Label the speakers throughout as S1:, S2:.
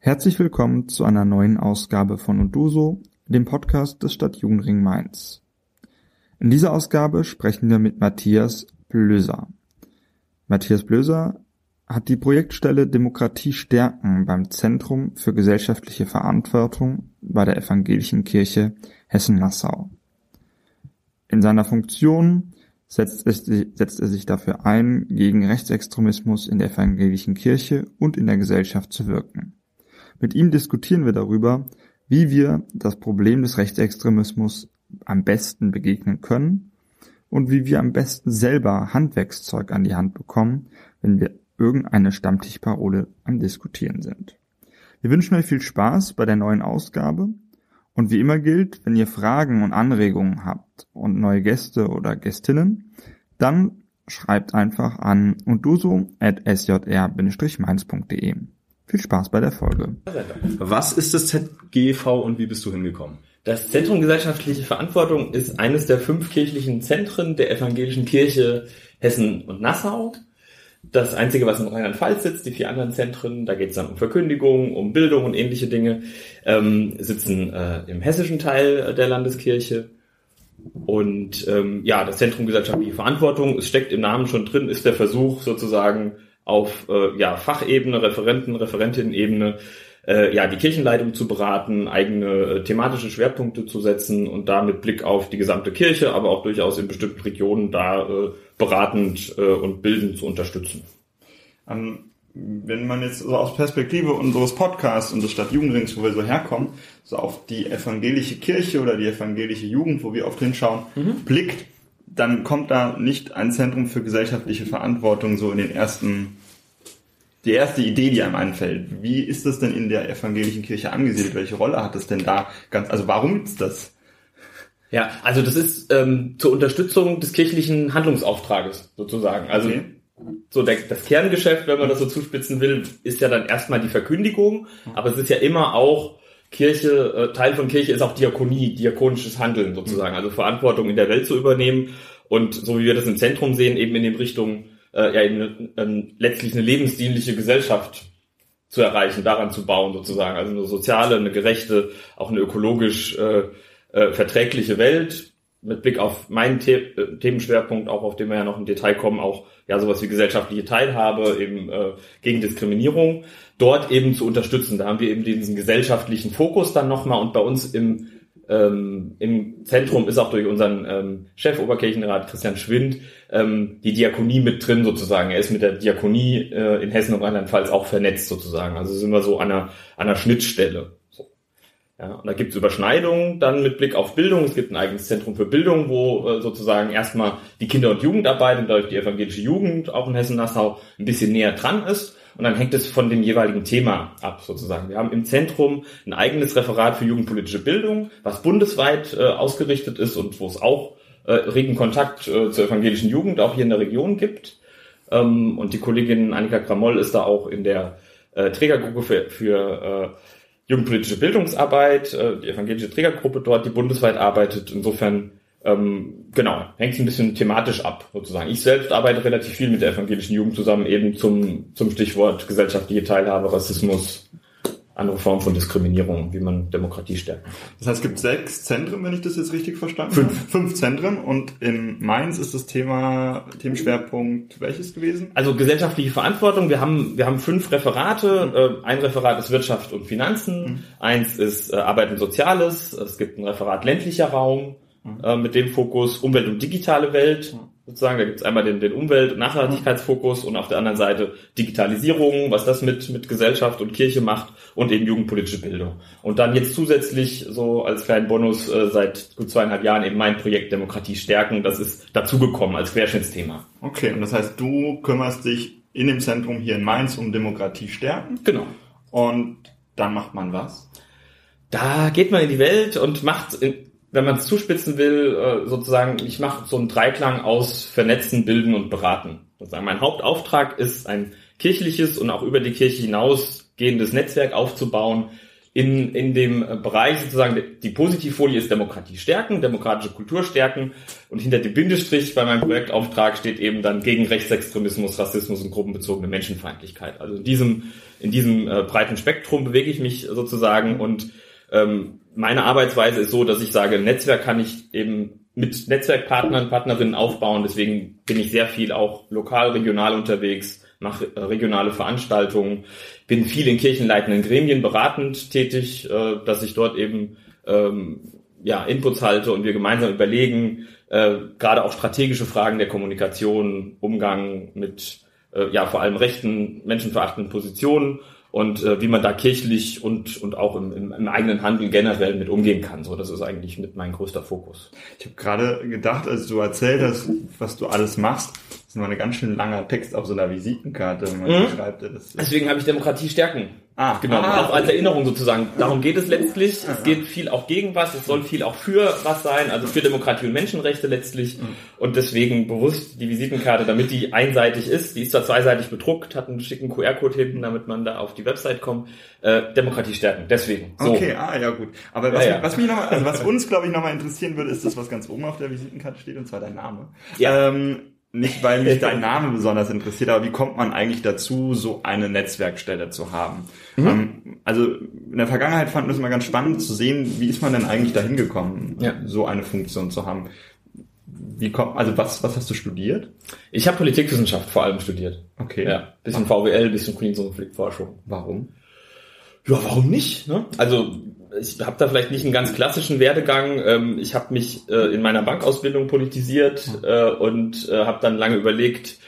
S1: Herzlich willkommen zu einer neuen Ausgabe von Uduso, dem Podcast des Stadtjugendring Mainz. In dieser Ausgabe sprechen wir mit Matthias Blöser. Matthias Blöser hat die Projektstelle Demokratie stärken beim Zentrum für gesellschaftliche Verantwortung bei der Evangelischen Kirche Hessen-Nassau. In seiner Funktion setzt, es, setzt er sich dafür ein, gegen Rechtsextremismus in der evangelischen Kirche und in der Gesellschaft zu wirken. Mit ihm diskutieren wir darüber, wie wir das Problem des Rechtsextremismus am besten begegnen können und wie wir am besten selber Handwerkszeug an die Hand bekommen, wenn wir irgendeine Stammtischparole am Diskutieren sind. Wir wünschen euch viel Spaß bei der neuen Ausgabe und wie immer gilt, wenn ihr Fragen und Anregungen habt und neue Gäste oder Gästinnen, dann schreibt einfach an unduso.sjr-mainz.de. Viel Spaß bei der Folge.
S2: Was ist das ZGV und wie bist du hingekommen?
S3: Das Zentrum Gesellschaftliche Verantwortung ist eines der fünf kirchlichen Zentren der Evangelischen Kirche Hessen und Nassau. Das einzige, was in Rheinland-Pfalz sitzt, die vier anderen Zentren, da geht es dann um Verkündigung, um Bildung und ähnliche Dinge, ähm, sitzen äh, im hessischen Teil der Landeskirche. Und ähm, ja, das Zentrum Gesellschaftliche Verantwortung, es steckt im Namen schon drin, ist der Versuch sozusagen auf äh, ja, Fachebene, Referenten, Referentinnen-Ebene, äh, ja, die Kirchenleitung zu beraten, eigene äh, thematische Schwerpunkte zu setzen und da mit Blick auf die gesamte Kirche, aber auch durchaus in bestimmten Regionen da äh, beratend äh, und bildend zu unterstützen.
S1: Ähm, wenn man jetzt so aus Perspektive unseres Podcasts und des Stadtjugendrings, wo wir so herkommen, so auf die evangelische Kirche oder die evangelische Jugend, wo wir oft hinschauen, mhm. blickt, dann kommt da nicht ein Zentrum für gesellschaftliche Verantwortung so in den ersten die erste Idee, die einem einfällt. Wie ist das denn in der evangelischen Kirche angesiedelt? Welche Rolle hat das denn da? Ganz, also warum gibt's das?
S3: Ja, also das ist ähm, zur Unterstützung des kirchlichen Handlungsauftrages sozusagen. Also okay. so der, das Kerngeschäft, wenn man das so zuspitzen will, ist ja dann erstmal die Verkündigung, aber es ist ja immer auch Kirche, äh, Teil von Kirche ist auch Diakonie, diakonisches Handeln sozusagen, also Verantwortung in der Welt zu übernehmen und so wie wir das im Zentrum sehen, eben in den Richtungen äh, ja eben ähm, letztlich eine lebensdienliche Gesellschaft zu erreichen, daran zu bauen sozusagen. Also eine soziale, eine gerechte, auch eine ökologisch äh, äh, verträgliche Welt mit Blick auf meinen The äh, Themenschwerpunkt, auch auf den wir ja noch im Detail kommen, auch ja sowas wie gesellschaftliche Teilhabe, eben äh, gegen Diskriminierung, dort eben zu unterstützen. Da haben wir eben diesen gesellschaftlichen Fokus dann nochmal und bei uns im ähm, Im Zentrum ist auch durch unseren ähm, Chef Oberkirchenrat Christian Schwind ähm, die Diakonie mit drin sozusagen. Er ist mit der Diakonie äh, in Hessen und Rheinland-Pfalz auch vernetzt sozusagen. Also sind wir so an einer, an einer Schnittstelle. So. Ja, und da gibt es Überschneidungen dann mit Blick auf Bildung. Es gibt ein eigenes Zentrum für Bildung, wo äh, sozusagen erstmal die Kinder- und Jugendarbeit und dadurch die evangelische Jugend auch in Hessen-Nassau ein bisschen näher dran ist. Und dann hängt es von dem jeweiligen Thema ab, sozusagen. Wir haben im Zentrum ein eigenes Referat für jugendpolitische Bildung, was bundesweit äh, ausgerichtet ist und wo es auch äh, regen Kontakt äh, zur evangelischen Jugend auch hier in der Region gibt. Ähm, und die Kollegin Annika Kramoll ist da auch in der äh, Trägergruppe für, für äh, jugendpolitische Bildungsarbeit, äh, die evangelische Trägergruppe dort, die bundesweit arbeitet. Insofern ähm, genau, hängt es ein bisschen thematisch ab, sozusagen. Ich selbst arbeite relativ viel mit der evangelischen Jugend zusammen, eben zum, zum Stichwort gesellschaftliche Teilhabe, Rassismus, andere Formen von Diskriminierung, wie man Demokratie stärkt.
S1: Das heißt, es gibt sechs Zentren, wenn ich das jetzt richtig verstanden Fünf. habe. Fünf Zentren und in Mainz ist das Thema, Themenschwerpunkt welches gewesen?
S3: Also gesellschaftliche Verantwortung. Wir haben, wir haben fünf Referate. Mhm. Ein Referat ist Wirtschaft und Finanzen. Mhm. Eins ist äh, Arbeit und Soziales. Es gibt ein Referat ländlicher Raum äh, mit dem Fokus Umwelt und digitale Welt. Sozusagen, da gibt es einmal den, den Umwelt- und Nachhaltigkeitsfokus und auf der anderen Seite Digitalisierung, was das mit, mit Gesellschaft und Kirche macht und eben jugendpolitische Bildung. Und dann jetzt zusätzlich so als kleinen Bonus äh, seit gut zweieinhalb Jahren eben mein Projekt Demokratie stärken. Das ist dazugekommen als Querschnittsthema.
S1: Okay, und das heißt, du kümmerst dich in dem Zentrum hier in Mainz um Demokratie stärken.
S3: Genau.
S1: Und dann macht man was?
S3: Da geht man in die Welt und macht in, wenn man es zuspitzen will, äh, sozusagen, ich mache so einen Dreiklang aus Vernetzen, Bilden und Beraten. Sozusagen mein Hauptauftrag ist ein kirchliches und auch über die Kirche hinausgehendes Netzwerk aufzubauen in, in dem Bereich sozusagen, die Positivfolie ist Demokratie stärken, demokratische Kultur stärken und hinter dem Bindestrich bei meinem Projektauftrag steht eben dann gegen Rechtsextremismus, Rassismus und gruppenbezogene Menschenfeindlichkeit. Also in diesem, in diesem äh, breiten Spektrum bewege ich mich sozusagen und ähm, meine Arbeitsweise ist so, dass ich sage, Netzwerk kann ich eben mit Netzwerkpartnern, Partnerinnen aufbauen. Deswegen bin ich sehr viel auch lokal, regional unterwegs, mache äh, regionale Veranstaltungen, bin viel in kirchenleitenden Gremien beratend tätig, äh, dass ich dort eben ähm, ja, Inputs halte und wir gemeinsam überlegen, äh, gerade auch strategische Fragen der Kommunikation, Umgang mit ja vor allem rechten, menschenverachtenden Positionen und äh, wie man da kirchlich und und auch im, im, im eigenen Handeln generell mit umgehen kann. So, das ist eigentlich mit mein größter Fokus.
S1: Ich habe gerade gedacht, als du erzählt hast, was du alles machst, das ist nur ein ganz schön langer Text auf so einer Visitenkarte, wenn man mhm. schreibt.
S3: Das Deswegen habe ich Demokratie stärken Ah, genau. Ah, auch als Erinnerung sozusagen. Darum geht es letztlich. Es geht viel auch gegen was. Es soll viel auch für was sein. Also für Demokratie und Menschenrechte letztlich. Mhm. Und deswegen bewusst die Visitenkarte, damit die einseitig ist. Die ist zwar zweiseitig bedruckt, hat einen schicken QR-Code hinten, damit man da auf die Website kommt. Äh, Demokratie stärken. Deswegen.
S1: So. Okay, ah, ja, gut. Aber was, ja, ja. was mich noch mal, also was uns, glaube ich, nochmal interessieren würde, ist das, was ganz oben auf der Visitenkarte steht, und zwar dein Name. Ja. Ähm, nicht, weil mich dein Name besonders interessiert, aber wie kommt man eigentlich dazu, so eine Netzwerkstelle zu haben? Mhm. Ähm, also in der Vergangenheit fanden wir es immer ganz spannend zu sehen, wie ist man denn eigentlich dahin gekommen, ja. so eine Funktion zu haben? Wie kommt, also was, was hast du studiert?
S3: Ich habe Politikwissenschaft vor allem studiert.
S1: Okay.
S3: Ja, bisschen VWL, bisschen Friedens- und Konfliktforschung.
S1: Warum?
S3: Ja, warum nicht? Ne? Also ich habe da vielleicht nicht einen ganz klassischen Werdegang. Ähm, ich habe mich äh, in meiner Bankausbildung politisiert äh, und äh, habe dann lange überlegt,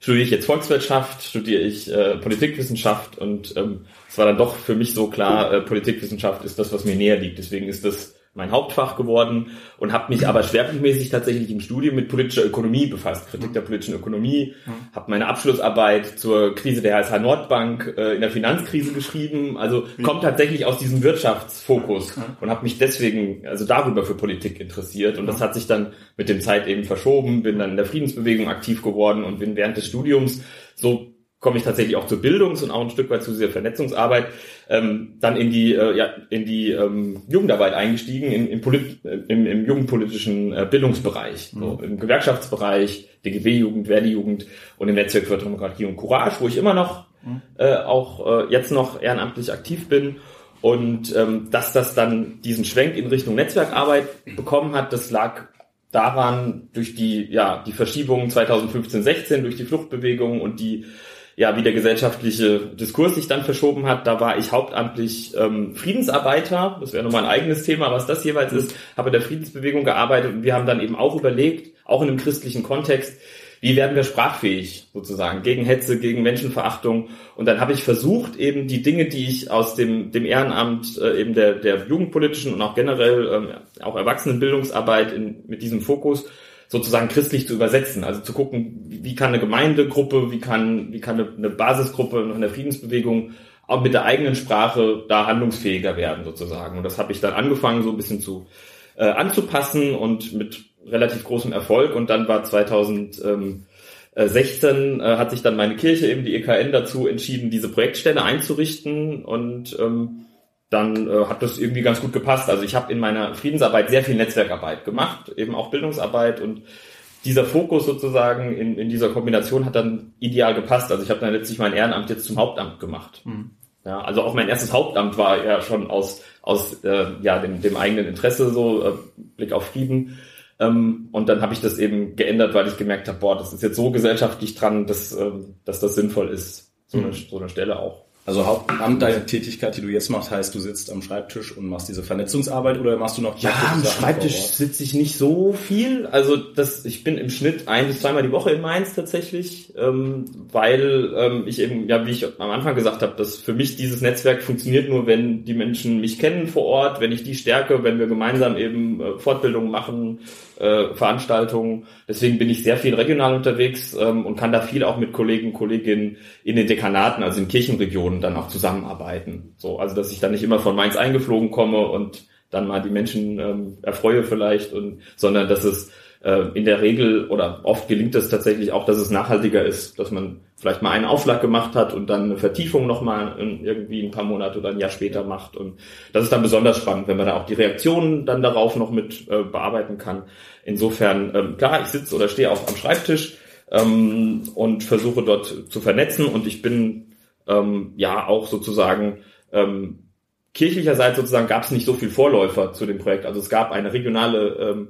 S3: studiere ich jetzt Volkswirtschaft, studiere ich äh, Politikwissenschaft und ähm, es war dann doch für mich so klar, äh, Politikwissenschaft ist das, was mir näher liegt. Deswegen ist das mein Hauptfach geworden und habe mich aber schwerpunktmäßig tatsächlich im Studium mit politischer Ökonomie befasst, Kritik der politischen Ökonomie, habe meine Abschlussarbeit zur Krise der HSH Nordbank äh, in der Finanzkrise geschrieben, also kommt tatsächlich aus diesem Wirtschaftsfokus und habe mich deswegen also darüber für Politik interessiert. Und das hat sich dann mit dem Zeit eben verschoben, bin dann in der Friedensbewegung aktiv geworden und bin während des Studiums so komme ich tatsächlich auch zur Bildungs- und auch ein Stück weit zu dieser Vernetzungsarbeit, ähm, dann in die, äh, ja, in die ähm, Jugendarbeit eingestiegen, in, in Polit äh, im, im jugendpolitischen äh, Bildungsbereich, mhm. so, im Gewerkschaftsbereich, DGW-Jugend, Verdi-Jugend und im Netzwerk für Demokratie und Courage, wo ich immer noch mhm. äh, auch äh, jetzt noch ehrenamtlich aktiv bin. Und ähm, dass das dann diesen Schwenk in Richtung Netzwerkarbeit bekommen hat, das lag daran durch die ja die Verschiebungen 2015 16 durch die Fluchtbewegung und die ja, wie der gesellschaftliche Diskurs sich dann verschoben hat. Da war ich hauptamtlich ähm, Friedensarbeiter, das wäre nochmal ein eigenes Thema, was das jeweils ist, habe der Friedensbewegung gearbeitet und wir haben dann eben auch überlegt, auch in einem christlichen Kontext, wie werden wir sprachfähig sozusagen gegen Hetze, gegen Menschenverachtung. Und dann habe ich versucht, eben die Dinge, die ich aus dem, dem Ehrenamt, äh, eben der, der jugendpolitischen und auch generell ähm, auch Erwachsenenbildungsarbeit in, mit diesem Fokus sozusagen christlich zu übersetzen. Also zu gucken, wie kann eine Gemeindegruppe, wie kann, wie kann eine Basisgruppe in der Friedensbewegung auch mit der eigenen Sprache da handlungsfähiger werden sozusagen. Und das habe ich dann angefangen, so ein bisschen zu äh, anzupassen und mit relativ großem Erfolg. Und dann war 2016 äh, hat sich dann meine Kirche, eben die EKN, dazu entschieden, diese Projektstelle einzurichten und ähm, dann äh, hat das irgendwie ganz gut gepasst. Also ich habe in meiner Friedensarbeit sehr viel Netzwerkarbeit gemacht, eben auch Bildungsarbeit und dieser Fokus sozusagen in, in dieser Kombination hat dann ideal gepasst. Also ich habe dann letztlich mein Ehrenamt jetzt zum Hauptamt gemacht. Mhm. Ja, also auch mein erstes Hauptamt war ja schon aus aus äh, ja dem, dem eigenen Interesse so äh, Blick auf Frieden. Ähm, und dann habe ich das eben geändert, weil ich gemerkt habe, boah, das ist jetzt so gesellschaftlich dran, dass ähm, dass das sinnvoll ist, so, mhm. eine, so eine Stelle auch.
S2: Also Hauptamt deiner Tätigkeit, die du jetzt machst, heißt, du sitzt am Schreibtisch und machst diese Vernetzungsarbeit oder machst du noch
S3: Ja, am Schreibtisch sitze ich nicht so viel. Also das, ich bin im Schnitt ein bis zweimal die Woche in Mainz tatsächlich, ähm, weil ähm, ich eben, ja, wie ich am Anfang gesagt habe, dass für mich dieses Netzwerk funktioniert nur, wenn die Menschen mich kennen vor Ort, wenn ich die stärke, wenn wir gemeinsam eben äh, Fortbildungen machen, äh, Veranstaltungen. Deswegen bin ich sehr viel regional unterwegs ähm, und kann da viel auch mit Kollegen, Kolleginnen in den Dekanaten, also in Kirchenregionen dann auch zusammenarbeiten. So, also dass ich dann nicht immer von Mainz eingeflogen komme und dann mal die Menschen ähm, erfreue vielleicht und sondern dass es äh, in der Regel oder oft gelingt es tatsächlich auch, dass es nachhaltiger ist, dass man vielleicht mal einen Aufschlag gemacht hat und dann eine Vertiefung nochmal irgendwie ein paar Monate oder ein Jahr später macht. Und das ist dann besonders spannend, wenn man da auch die Reaktionen dann darauf noch mit äh, bearbeiten kann. Insofern, ähm, klar, ich sitze oder stehe auch am Schreibtisch ähm, und versuche dort zu vernetzen und ich bin ähm, ja auch sozusagen ähm, kirchlicherseits sozusagen gab es nicht so viel Vorläufer zu dem Projekt. Also es gab eine regionale ähm,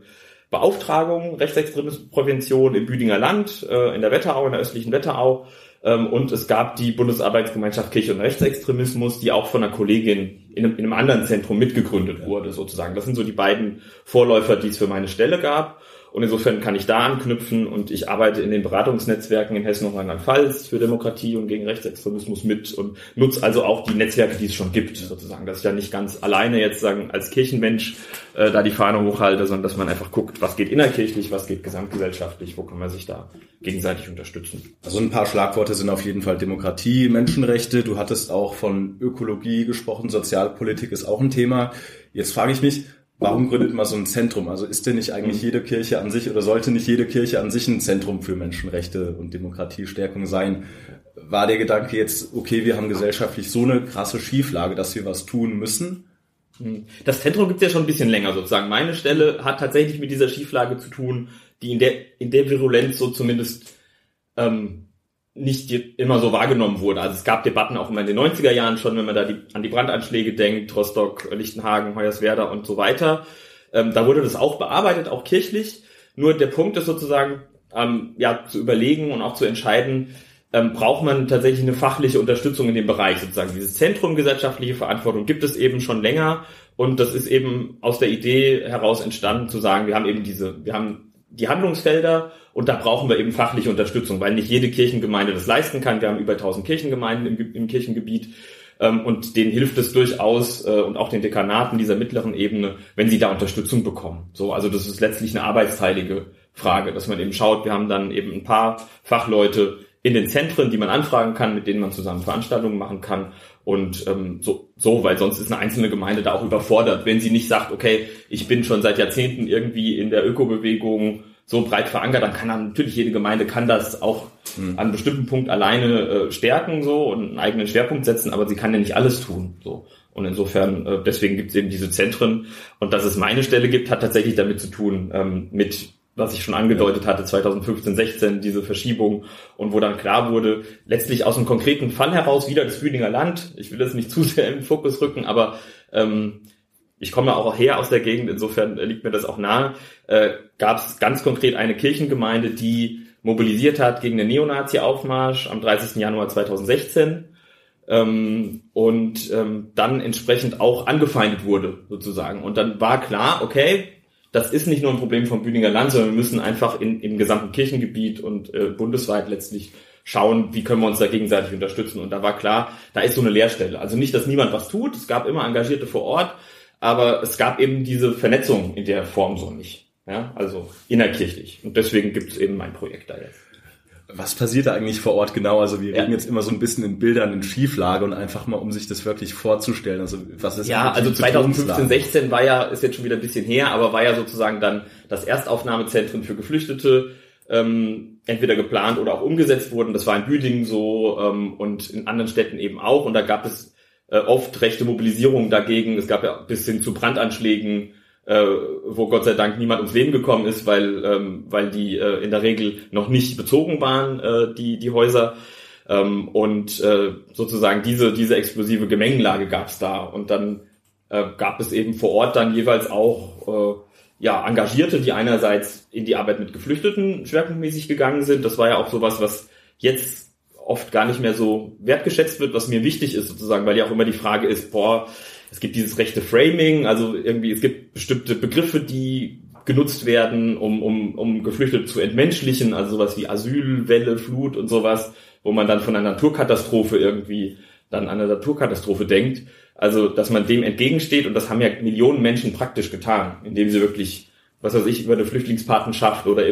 S3: Beauftragung Rechtsextremismusprävention im Büdinger Land, äh, in der Wetterau, in der östlichen Wetterau. Ähm, und es gab die Bundesarbeitsgemeinschaft Kirche und Rechtsextremismus, die auch von einer Kollegin in einem, in einem anderen Zentrum mitgegründet wurde, sozusagen. Das sind so die beiden Vorläufer, die es für meine Stelle gab. Und insofern kann ich da anknüpfen und ich arbeite in den Beratungsnetzwerken in Hessen und Rheinland-Pfalz für Demokratie und gegen Rechtsextremismus mit und nutze also auch die Netzwerke, die es schon gibt, sozusagen, dass ich da nicht ganz alleine jetzt sagen als Kirchenmensch äh, da die Fahne hochhalte, sondern dass man einfach guckt, was geht innerkirchlich, was geht gesamtgesellschaftlich, wo kann man sich da gegenseitig unterstützen.
S2: Also ein paar Schlagworte sind auf jeden Fall Demokratie, Menschenrechte. Du hattest auch von Ökologie gesprochen, Sozialpolitik ist auch ein Thema. Jetzt frage ich mich, Warum gründet man so ein Zentrum? Also ist denn nicht eigentlich mhm. jede Kirche an sich oder sollte nicht jede Kirche an sich ein Zentrum für Menschenrechte und Demokratiestärkung sein? War der Gedanke jetzt, okay, wir haben gesellschaftlich so eine krasse Schieflage, dass wir was tun müssen?
S3: Mhm. Das Zentrum gibt es ja schon ein bisschen länger sozusagen. Meine Stelle hat tatsächlich mit dieser Schieflage zu tun, die in der, in der Virulenz so zumindest ähm, nicht immer so wahrgenommen wurde. Also es gab Debatten auch immer in den 90er Jahren schon, wenn man da die, an die Brandanschläge denkt, Rostock, Lichtenhagen, Hoyerswerda und so weiter. Ähm, da wurde das auch bearbeitet, auch kirchlich. Nur der Punkt ist sozusagen, ähm, ja, zu überlegen und auch zu entscheiden, ähm, braucht man tatsächlich eine fachliche Unterstützung in dem Bereich sozusagen. Dieses Zentrum gesellschaftliche Verantwortung gibt es eben schon länger und das ist eben aus der Idee heraus entstanden zu sagen, wir haben eben diese, wir haben die Handlungsfelder und da brauchen wir eben fachliche Unterstützung, weil nicht jede Kirchengemeinde das leisten kann. Wir haben über 1000 Kirchengemeinden im, im Kirchengebiet ähm, und denen hilft es durchaus äh, und auch den Dekanaten dieser mittleren Ebene, wenn sie da Unterstützung bekommen. So, also das ist letztlich eine arbeitsteilige Frage, dass man eben schaut, wir haben dann eben ein paar Fachleute in den Zentren, die man anfragen kann, mit denen man zusammen Veranstaltungen machen kann und ähm, so, so, weil sonst ist eine einzelne Gemeinde da auch überfordert, wenn sie nicht sagt, okay, ich bin schon seit Jahrzehnten irgendwie in der Ökobewegung so breit verankert, dann kann dann natürlich jede Gemeinde kann das auch mhm. an einem bestimmten Punkt alleine äh, stärken so und einen eigenen Schwerpunkt setzen, aber sie kann ja nicht alles tun. So. Und insofern, äh, deswegen gibt es eben diese Zentren. Und dass es meine Stelle gibt, hat tatsächlich damit zu tun, ähm, mit was ich schon angedeutet hatte, 2015, 16, diese Verschiebung und wo dann klar wurde, letztlich aus einem konkreten Fall heraus wieder das Büdinger Land, ich will das nicht zu sehr im Fokus rücken, aber ähm, ich komme auch her aus der Gegend, insofern liegt mir das auch nahe, äh, gab es ganz konkret eine Kirchengemeinde, die mobilisiert hat gegen den Neonazi-Aufmarsch am 30. Januar 2016 ähm, und ähm, dann entsprechend auch angefeindet wurde sozusagen. Und dann war klar, okay, das ist nicht nur ein Problem vom Bühninger Land, sondern wir müssen einfach in, im gesamten Kirchengebiet und äh, bundesweit letztlich schauen, wie können wir uns da gegenseitig unterstützen. Und da war klar, da ist so eine Leerstelle. Also nicht, dass niemand was tut, es gab immer Engagierte vor Ort, aber es gab eben diese Vernetzung in der Form so nicht. Ja, also innerkirchlich. Und deswegen gibt es eben mein Projekt da jetzt.
S2: Was passiert da eigentlich vor Ort genau? Also wir ja. reden jetzt immer so ein bisschen in Bildern in Schieflage und einfach mal, um sich das wirklich vorzustellen. Also was ist
S3: Ja, also 2015, 16 war ja, ist jetzt schon wieder ein bisschen her, aber war ja sozusagen dann das Erstaufnahmezentrum für Geflüchtete ähm, entweder geplant oder auch umgesetzt wurden. Das war in Büdingen so ähm, und in anderen Städten eben auch. Und da gab es äh, oft rechte Mobilisierung dagegen. Es gab ja bis hin zu Brandanschlägen äh, wo Gott sei Dank niemand ums Leben gekommen ist, weil, ähm, weil die äh, in der Regel noch nicht bezogen waren, äh, die, die Häuser. Ähm, und äh, sozusagen diese, diese explosive Gemengenlage gab es da. Und dann äh, gab es eben vor Ort dann jeweils auch äh, ja, Engagierte, die einerseits in die Arbeit mit Geflüchteten schwerpunktmäßig gegangen sind. Das war ja auch sowas, was jetzt oft gar nicht mehr so wertgeschätzt wird, was mir wichtig ist sozusagen, weil ja auch immer die Frage ist, boah, es gibt dieses rechte Framing, also irgendwie, es gibt bestimmte Begriffe, die genutzt werden, um, um, um Geflüchtete zu entmenschlichen, also sowas wie Asyl, Welle, Flut und sowas, wo man dann von einer Naturkatastrophe irgendwie dann an eine Naturkatastrophe denkt. Also, dass man dem entgegensteht und das haben ja Millionen Menschen praktisch getan, indem sie wirklich, was weiß ich, über eine Flüchtlingspatenschaft oder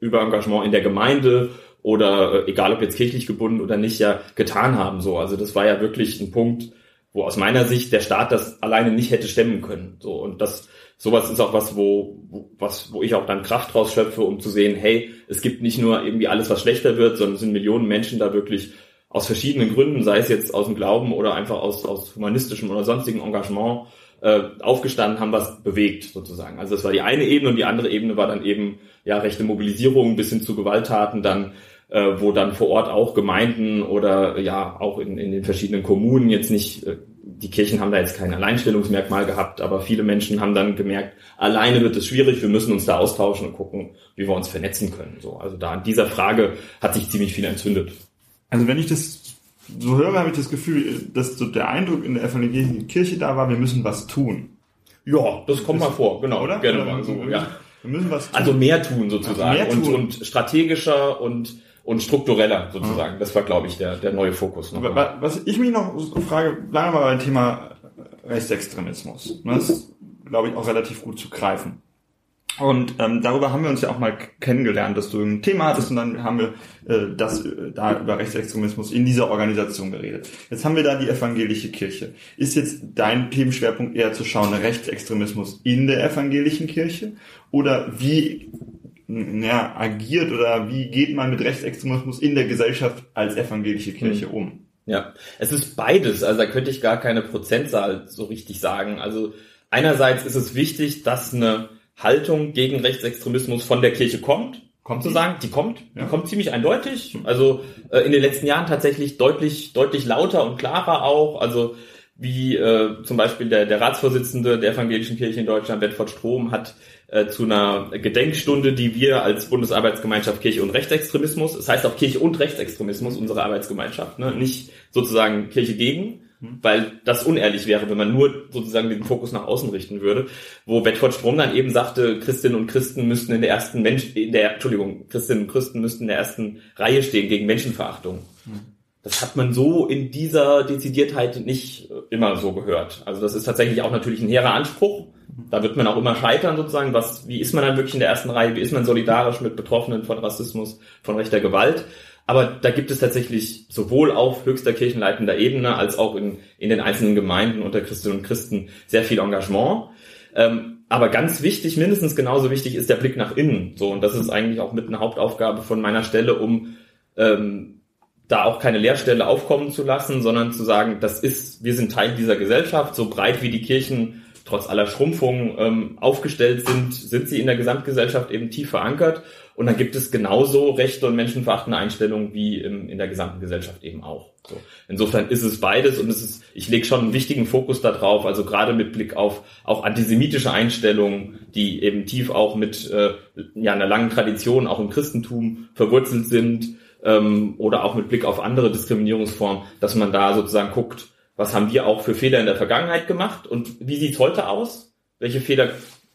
S3: über Engagement in der Gemeinde oder äh, egal ob jetzt kirchlich gebunden oder nicht, ja getan haben so. Also das war ja wirklich ein Punkt, wo aus meiner Sicht der Staat das alleine nicht hätte stemmen können. So und das sowas ist auch was, wo, wo was wo ich auch dann Kraft draus schöpfe, um zu sehen, hey, es gibt nicht nur irgendwie alles, was schlechter wird, sondern es sind Millionen Menschen da wirklich aus verschiedenen Gründen, sei es jetzt aus dem Glauben oder einfach aus aus humanistischem oder sonstigen Engagement äh, aufgestanden, haben was bewegt sozusagen. Also das war die eine Ebene und die andere Ebene war dann eben ja rechte Mobilisierung bis hin zu Gewalttaten dann äh, wo dann vor Ort auch Gemeinden oder ja auch in, in den verschiedenen Kommunen jetzt nicht, äh, die Kirchen haben da jetzt kein Alleinstellungsmerkmal gehabt, aber viele Menschen haben dann gemerkt, alleine wird es schwierig, wir müssen uns da austauschen und gucken, wie wir uns vernetzen können. So, also da an dieser Frage hat sich ziemlich viel entzündet.
S1: Also wenn ich das so höre, habe ich das Gefühl, dass so der Eindruck in der evangelischen Kirche da war, wir müssen was tun.
S3: Ja, das kommt das, mal vor, genau.
S1: Oder?
S3: Gerne
S1: mal
S3: so,
S1: ja. Wir müssen was
S3: tun. Also mehr tun sozusagen
S1: also mehr tun.
S3: Und, und strategischer und und struktureller sozusagen. Mhm. Das war, glaube ich, der, der neue Fokus.
S1: Nochmal. Was ich mich noch frage, bleiben wir beim Thema Rechtsextremismus. Das ist, glaube ich, auch relativ gut zu greifen. Und ähm, darüber haben wir uns ja auch mal kennengelernt, dass du ein Thema hattest und dann haben wir äh, das äh, da über Rechtsextremismus in dieser Organisation geredet. Jetzt haben wir da die evangelische Kirche. Ist jetzt dein Themenschwerpunkt eher zu schauen, Rechtsextremismus in der evangelischen Kirche oder wie ja, agiert oder wie geht man mit Rechtsextremismus in der Gesellschaft als evangelische Kirche um?
S3: Ja, es ist beides. Also da könnte ich gar keine Prozentzahl so richtig sagen. Also einerseits ist es wichtig, dass eine Haltung gegen Rechtsextremismus von der Kirche kommt. Kommt zu sagen, die kommt, ja. die kommt ziemlich eindeutig. Also äh, in den letzten Jahren tatsächlich deutlich, deutlich lauter und klarer auch. Also wie äh, zum Beispiel der, der Ratsvorsitzende der Evangelischen Kirche in Deutschland, Bedford Strom, hat äh, zu einer Gedenkstunde, die wir als Bundesarbeitsgemeinschaft Kirche und Rechtsextremismus, das heißt auch Kirche und Rechtsextremismus, unsere Arbeitsgemeinschaft, ne? nicht sozusagen Kirche gegen, hm. weil das unehrlich wäre, wenn man nur sozusagen den Fokus nach außen richten würde, wo Bedford Strom dann eben sagte, Christinnen und Christen müssten in der ersten Mensch, in der, Entschuldigung, Christinnen und Christen müssten in der ersten Reihe stehen gegen Menschenverachtung. Hm. Das hat man so in dieser Dezidiertheit nicht immer so gehört. Also das ist tatsächlich auch natürlich ein hehrer Anspruch, da wird man auch immer scheitern sozusagen. Was, wie ist man dann wirklich in der ersten Reihe? Wie ist man solidarisch mit Betroffenen von Rassismus, von rechter Gewalt? Aber da gibt es tatsächlich sowohl auf höchster kirchenleitender Ebene als auch in, in den einzelnen Gemeinden unter Christinnen und Christen sehr viel Engagement. Ähm, aber ganz wichtig, mindestens genauso wichtig ist der Blick nach innen. So, und das ist eigentlich auch mit einer Hauptaufgabe von meiner Stelle, um ähm, da auch keine Leerstelle aufkommen zu lassen, sondern zu sagen, das ist, wir sind Teil dieser Gesellschaft, so breit wie die Kirchen trotz aller Schrumpfung ähm, aufgestellt sind, sind sie in der Gesamtgesellschaft eben tief verankert. Und dann gibt es genauso rechte und menschenverachtende Einstellungen wie im, in der gesamten Gesellschaft eben auch. So. Insofern ist es beides und es ist, ich lege schon einen wichtigen Fokus darauf, also gerade mit Blick auf auch antisemitische Einstellungen, die eben tief auch mit äh, ja, einer langen Tradition auch im Christentum verwurzelt sind, ähm, oder auch mit Blick auf andere Diskriminierungsformen, dass man da sozusagen guckt, was haben wir auch für Fehler in der Vergangenheit gemacht und wie sieht's heute aus? Welche Fehler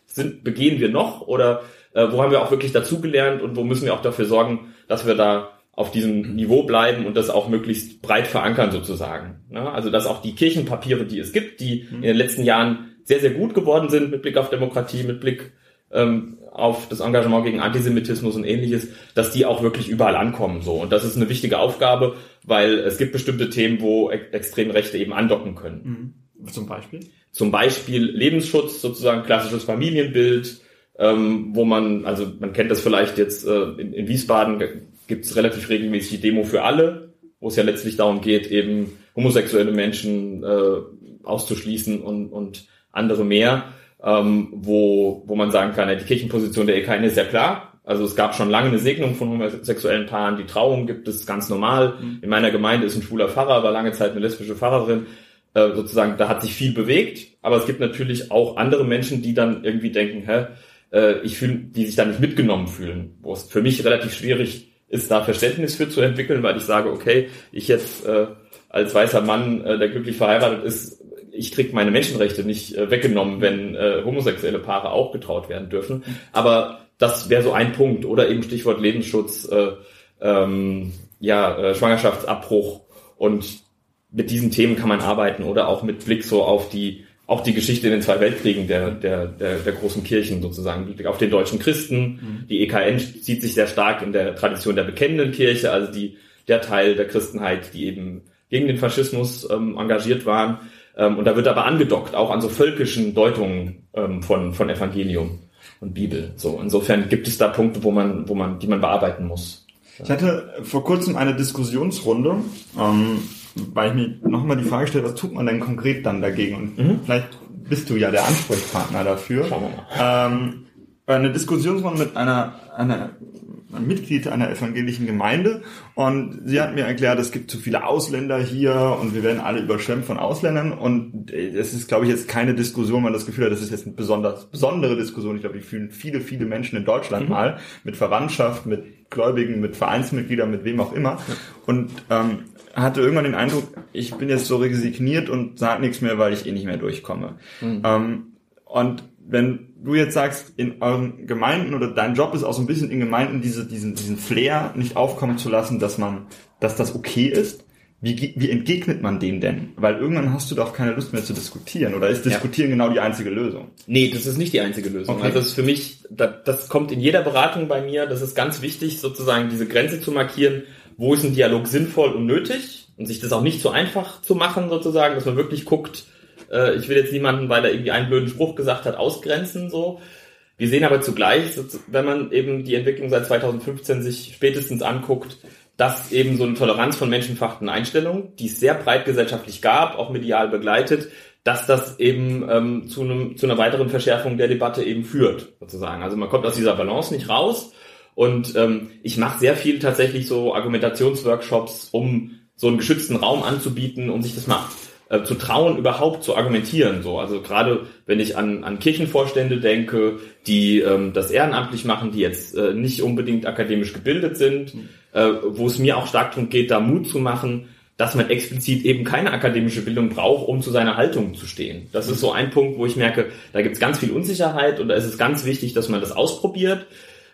S3: sind, begehen wir noch oder äh, wo haben wir auch wirklich dazugelernt und wo müssen wir auch dafür sorgen, dass wir da auf diesem Niveau bleiben und das auch möglichst breit verankern sozusagen. Ja, also dass auch die Kirchenpapiere, die es gibt, die mhm. in den letzten Jahren sehr, sehr gut geworden sind mit Blick auf Demokratie, mit Blick ähm, auf das Engagement gegen Antisemitismus und ähnliches, dass die auch wirklich überall ankommen. So und das ist eine wichtige Aufgabe, weil es gibt bestimmte Themen, wo extreme Rechte eben andocken können.
S1: Mhm. Zum Beispiel?
S3: Zum Beispiel Lebensschutz, sozusagen klassisches Familienbild, ähm, wo man, also man kennt das vielleicht jetzt äh, in, in Wiesbaden gibt es relativ regelmäßig die Demo für alle, wo es ja letztlich darum geht, eben homosexuelle Menschen äh, auszuschließen und, und andere mehr ähm, wo, wo man sagen kann, ja, die Kirchenposition der EKN ist ja klar. Also es gab schon lange eine Segnung von homosexuellen Paaren, die Trauung gibt es ganz normal. Mhm. In meiner Gemeinde ist ein schwuler Pfarrer, war lange Zeit eine lesbische Pfarrerin. Äh, sozusagen, da hat sich viel bewegt, aber es gibt natürlich auch andere Menschen, die dann irgendwie denken, hä, äh, ich fühle, die sich da nicht mitgenommen fühlen, wo es für mich relativ schwierig ist, da Verständnis für zu entwickeln, weil ich sage, okay, ich jetzt äh, als weißer Mann, äh, der glücklich verheiratet ist, ich krieg meine Menschenrechte nicht äh, weggenommen, wenn äh, homosexuelle Paare auch getraut werden dürfen. Aber das wäre so ein Punkt. Oder eben Stichwort Lebensschutz, äh, ähm, ja, äh, Schwangerschaftsabbruch. Und mit diesen Themen kann man arbeiten oder auch mit Blick so auf die auch die Geschichte in den zwei Weltkriegen der, der, der, der großen Kirchen sozusagen, Blick auf den deutschen Christen. Mhm. Die EKN zieht sich sehr stark in der Tradition der bekennenden Kirche, also die, der Teil der Christenheit, die eben gegen den Faschismus ähm, engagiert waren. Ähm, und da wird aber angedockt, auch an so völkischen Deutungen ähm, von, von Evangelium und Bibel. So, insofern gibt es da Punkte, wo man, wo man, die man bearbeiten muss.
S1: Ich hatte vor kurzem eine Diskussionsrunde, ähm, weil ich mir nochmal die Frage stelle, was tut man denn konkret dann dagegen? Und mhm. vielleicht bist du ja der Ansprechpartner dafür. Schauen wir mal. Ähm, eine Diskussionsrunde mit einer, einer ein Mitglied einer evangelischen Gemeinde und sie hat mir erklärt, es gibt zu viele Ausländer hier und wir werden alle überschwemmt von Ausländern und es ist, glaube ich, jetzt keine Diskussion, man das Gefühl hat, das ist jetzt eine besonders besondere Diskussion. Ich glaube, die fühlen viele, viele Menschen in Deutschland mhm. mal mit Verwandtschaft, mit Gläubigen, mit Vereinsmitgliedern, mit wem auch immer und ähm, hatte irgendwann den Eindruck, ich bin jetzt so resigniert und sage nichts mehr, weil ich eh nicht mehr durchkomme. Mhm. Ähm, und wenn du jetzt sagst, in euren Gemeinden oder dein Job ist auch so ein bisschen in Gemeinden diese, diesen, diesen Flair nicht aufkommen zu lassen, dass man, dass das okay ist. Wie, wie entgegnet man dem denn? Weil irgendwann hast du doch keine Lust mehr zu diskutieren. Oder ist Diskutieren ja. genau die einzige Lösung?
S3: Nee, das ist nicht die einzige Lösung. Okay. Also das ist für mich, das, das kommt in jeder Beratung bei mir. Das ist ganz wichtig, sozusagen diese Grenze zu markieren. Wo ist ein Dialog sinnvoll und nötig? Und sich das auch nicht so einfach zu machen, sozusagen, dass man wirklich guckt, äh, ich will jetzt niemanden, weil er irgendwie einen blöden Spruch gesagt hat, ausgrenzen, so. Wir sehen aber zugleich, wenn man eben die Entwicklung seit 2015 sich spätestens anguckt, dass eben so eine Toleranz von menschenverachtenden Einstellungen, die es sehr breit gesellschaftlich gab, auch medial begleitet, dass das eben ähm, zu, einem, zu einer weiteren Verschärfung der Debatte eben führt, sozusagen. Also man kommt aus dieser Balance nicht raus. Und ähm, ich mache sehr viel tatsächlich so Argumentationsworkshops, um so einen geschützten Raum anzubieten und sich das mal äh, zu trauen, überhaupt zu argumentieren. So, also gerade wenn ich an, an Kirchenvorstände denke, die ähm, das ehrenamtlich machen, die jetzt äh, nicht unbedingt akademisch gebildet sind, mhm. äh, wo es mir auch stark darum geht, da Mut zu machen, dass man explizit eben keine akademische Bildung braucht, um zu seiner Haltung zu stehen. Das ist so ein Punkt, wo ich merke, da gibt es ganz viel Unsicherheit und da ist es ganz wichtig, dass man das ausprobiert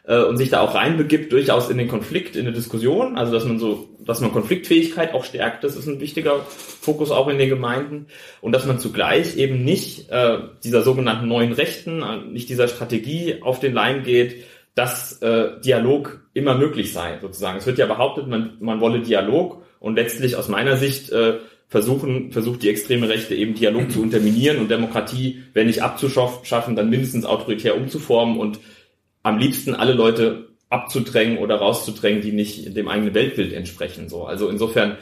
S3: äh, und sich da auch reinbegibt, durchaus in den Konflikt, in eine Diskussion, also dass man so, dass man Konfliktfähigkeit auch stärkt, das ist ein wichtiger Fokus auch in den Gemeinden und dass man zugleich eben nicht äh, dieser sogenannten neuen Rechten, äh, nicht dieser Strategie auf den Leim geht, dass äh, Dialog immer möglich sei, sozusagen. Es wird ja behauptet, man, man wolle Dialog und letztlich aus meiner Sicht äh, versuchen, versucht die extreme Rechte eben Dialog zu unterminieren und Demokratie, wenn nicht abzuschaffen, dann mindestens autoritär umzuformen und am liebsten alle Leute abzudrängen oder rauszudrängen, die nicht dem eigenen Weltbild entsprechen. So, also insofern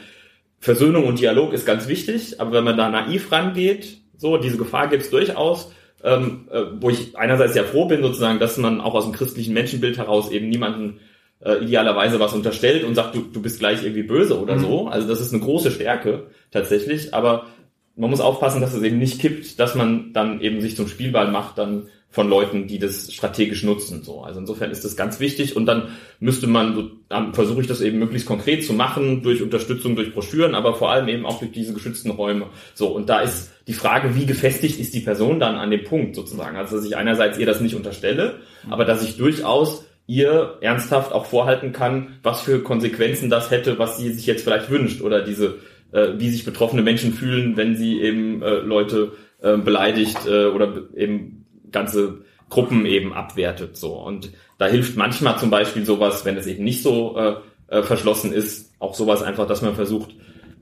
S3: Versöhnung und Dialog ist ganz wichtig, aber wenn man da naiv rangeht, so diese Gefahr gibt es durchaus, ähm, äh, wo ich einerseits sehr froh bin, sozusagen, dass man auch aus dem christlichen Menschenbild heraus eben niemanden äh, idealerweise was unterstellt und sagt, du, du bist gleich irgendwie böse oder mhm. so. Also das ist eine große Stärke tatsächlich, aber man muss aufpassen, dass es eben nicht kippt, dass man dann eben sich zum Spielball macht, dann von Leuten, die das strategisch nutzen. So, also insofern ist das ganz wichtig und dann müsste man, dann versuche ich das eben möglichst konkret zu machen durch Unterstützung durch Broschüren, aber vor allem eben auch durch diese geschützten Räume. So und da ist die Frage, wie gefestigt ist die Person dann an dem Punkt sozusagen, also dass ich einerseits ihr das nicht unterstelle, aber dass ich durchaus ihr ernsthaft auch vorhalten kann, was für Konsequenzen das hätte, was sie sich jetzt vielleicht wünscht oder diese, äh, wie sich betroffene Menschen fühlen, wenn sie eben äh, Leute äh, beleidigt äh, oder eben ganze Gruppen eben abwertet. So und da hilft manchmal zum Beispiel sowas, wenn es eben nicht so äh, äh, verschlossen ist, auch sowas einfach, dass man versucht,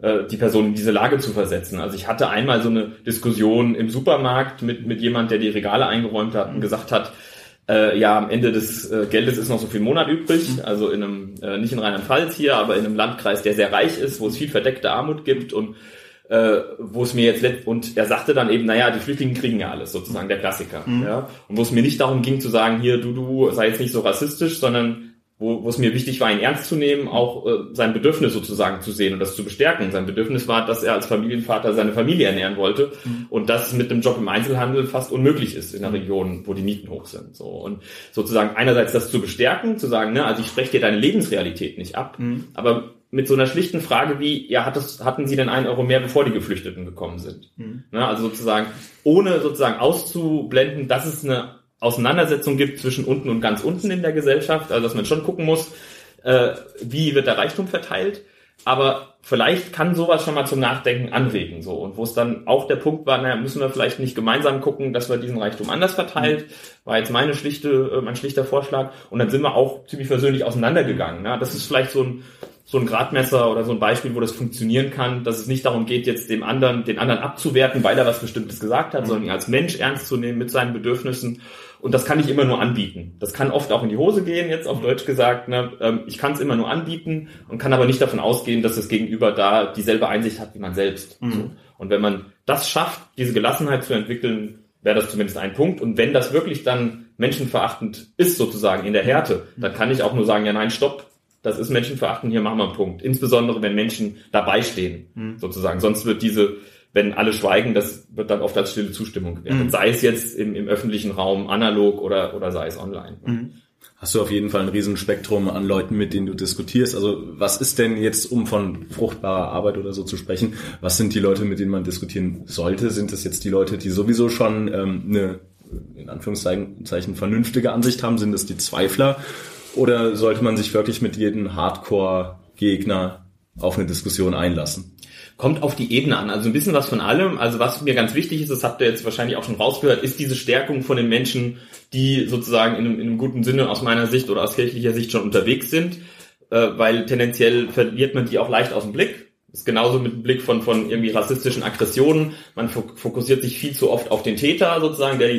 S3: äh, die Person in diese Lage zu versetzen. Also ich hatte einmal so eine Diskussion im Supermarkt mit mit jemand, der die Regale eingeräumt hat und gesagt hat, äh, ja, am Ende des äh, Geldes ist noch so viel Monat übrig, also in einem, äh, nicht in Rheinland-Pfalz hier, aber in einem Landkreis, der sehr reich ist, wo es viel verdeckte Armut gibt und äh, wo es mir jetzt und er sagte dann eben, naja, die Flüchtlinge kriegen ja alles, sozusagen der Klassiker. Mhm. Ja? Und wo es mir nicht darum ging zu sagen, hier, du, du, sei jetzt nicht so rassistisch, sondern wo, wo es mir wichtig war, ihn ernst zu nehmen, auch äh, sein Bedürfnis sozusagen zu sehen und das zu bestärken. Sein Bedürfnis war, dass er als Familienvater seine Familie ernähren wollte mhm. und das mit einem Job im Einzelhandel fast unmöglich ist in einer Region, wo die Mieten hoch sind. So und sozusagen einerseits das zu bestärken, zu sagen, ne, also ich spreche dir deine Lebensrealität nicht ab, mhm. aber mit so einer schlichten Frage wie, ja, hat es, hatten Sie denn einen Euro mehr, bevor die Geflüchteten gekommen sind? Mhm. Ne, also sozusagen, ohne sozusagen auszublenden, dass es eine Auseinandersetzung gibt zwischen unten und ganz unten in der Gesellschaft, also dass man schon gucken muss, äh, wie wird der Reichtum verteilt, aber vielleicht kann sowas schon mal zum Nachdenken anregen, so. Und wo es dann auch der Punkt war, naja, müssen wir vielleicht nicht gemeinsam gucken, dass wir diesen Reichtum anders verteilt, mhm. war jetzt meine schlichte, äh, mein schlichter Vorschlag. Und dann sind wir auch ziemlich versöhnlich auseinandergegangen. Ne? Das ist vielleicht so ein, so ein Gradmesser oder so ein Beispiel, wo das funktionieren kann, dass es nicht darum geht, jetzt dem anderen, den anderen abzuwerten, weil er was Bestimmtes gesagt hat, mhm. sondern ihn als Mensch ernst zu nehmen mit seinen Bedürfnissen. Und das kann ich immer nur anbieten. Das kann oft auch in die Hose gehen, jetzt auf mhm. Deutsch gesagt. Ne? Ähm, ich kann es immer nur anbieten und kann aber nicht davon ausgehen, dass das Gegenüber da dieselbe Einsicht hat wie man selbst. Mhm. Und wenn man das schafft, diese Gelassenheit zu entwickeln, wäre das zumindest ein Punkt. Und wenn das wirklich dann menschenverachtend ist, sozusagen in der Härte, dann kann ich auch nur sagen, ja nein, stopp, das ist menschenverachtend, hier machen wir einen Punkt. Insbesondere, wenn Menschen dabei stehen, mhm. sozusagen. Sonst wird diese, wenn alle schweigen, das wird dann oft als stille Zustimmung gewertet. Mhm. Sei es jetzt im, im öffentlichen Raum analog oder, oder sei es online. Mhm.
S2: Hast du auf jeden Fall ein Riesenspektrum an Leuten, mit denen du diskutierst. Also was ist denn jetzt, um von fruchtbarer Arbeit oder so zu sprechen, was sind die Leute, mit denen man diskutieren sollte? Sind es jetzt die Leute, die sowieso schon ähm, eine in Anführungszeichen vernünftige Ansicht haben? Sind es die Zweifler? Oder sollte man sich wirklich mit jedem Hardcore-Gegner auf eine Diskussion einlassen?
S3: Kommt auf die Ebene an. Also ein bisschen was von allem. Also was mir ganz wichtig ist, das habt ihr jetzt wahrscheinlich auch schon rausgehört, ist diese Stärkung von den Menschen, die sozusagen in einem, in einem guten Sinne aus meiner Sicht oder aus kirchlicher Sicht schon unterwegs sind. Äh, weil tendenziell verliert man die auch leicht aus dem Blick. Das ist genauso mit dem Blick von, von irgendwie rassistischen Aggressionen. Man fokussiert sich viel zu oft auf den Täter sozusagen, der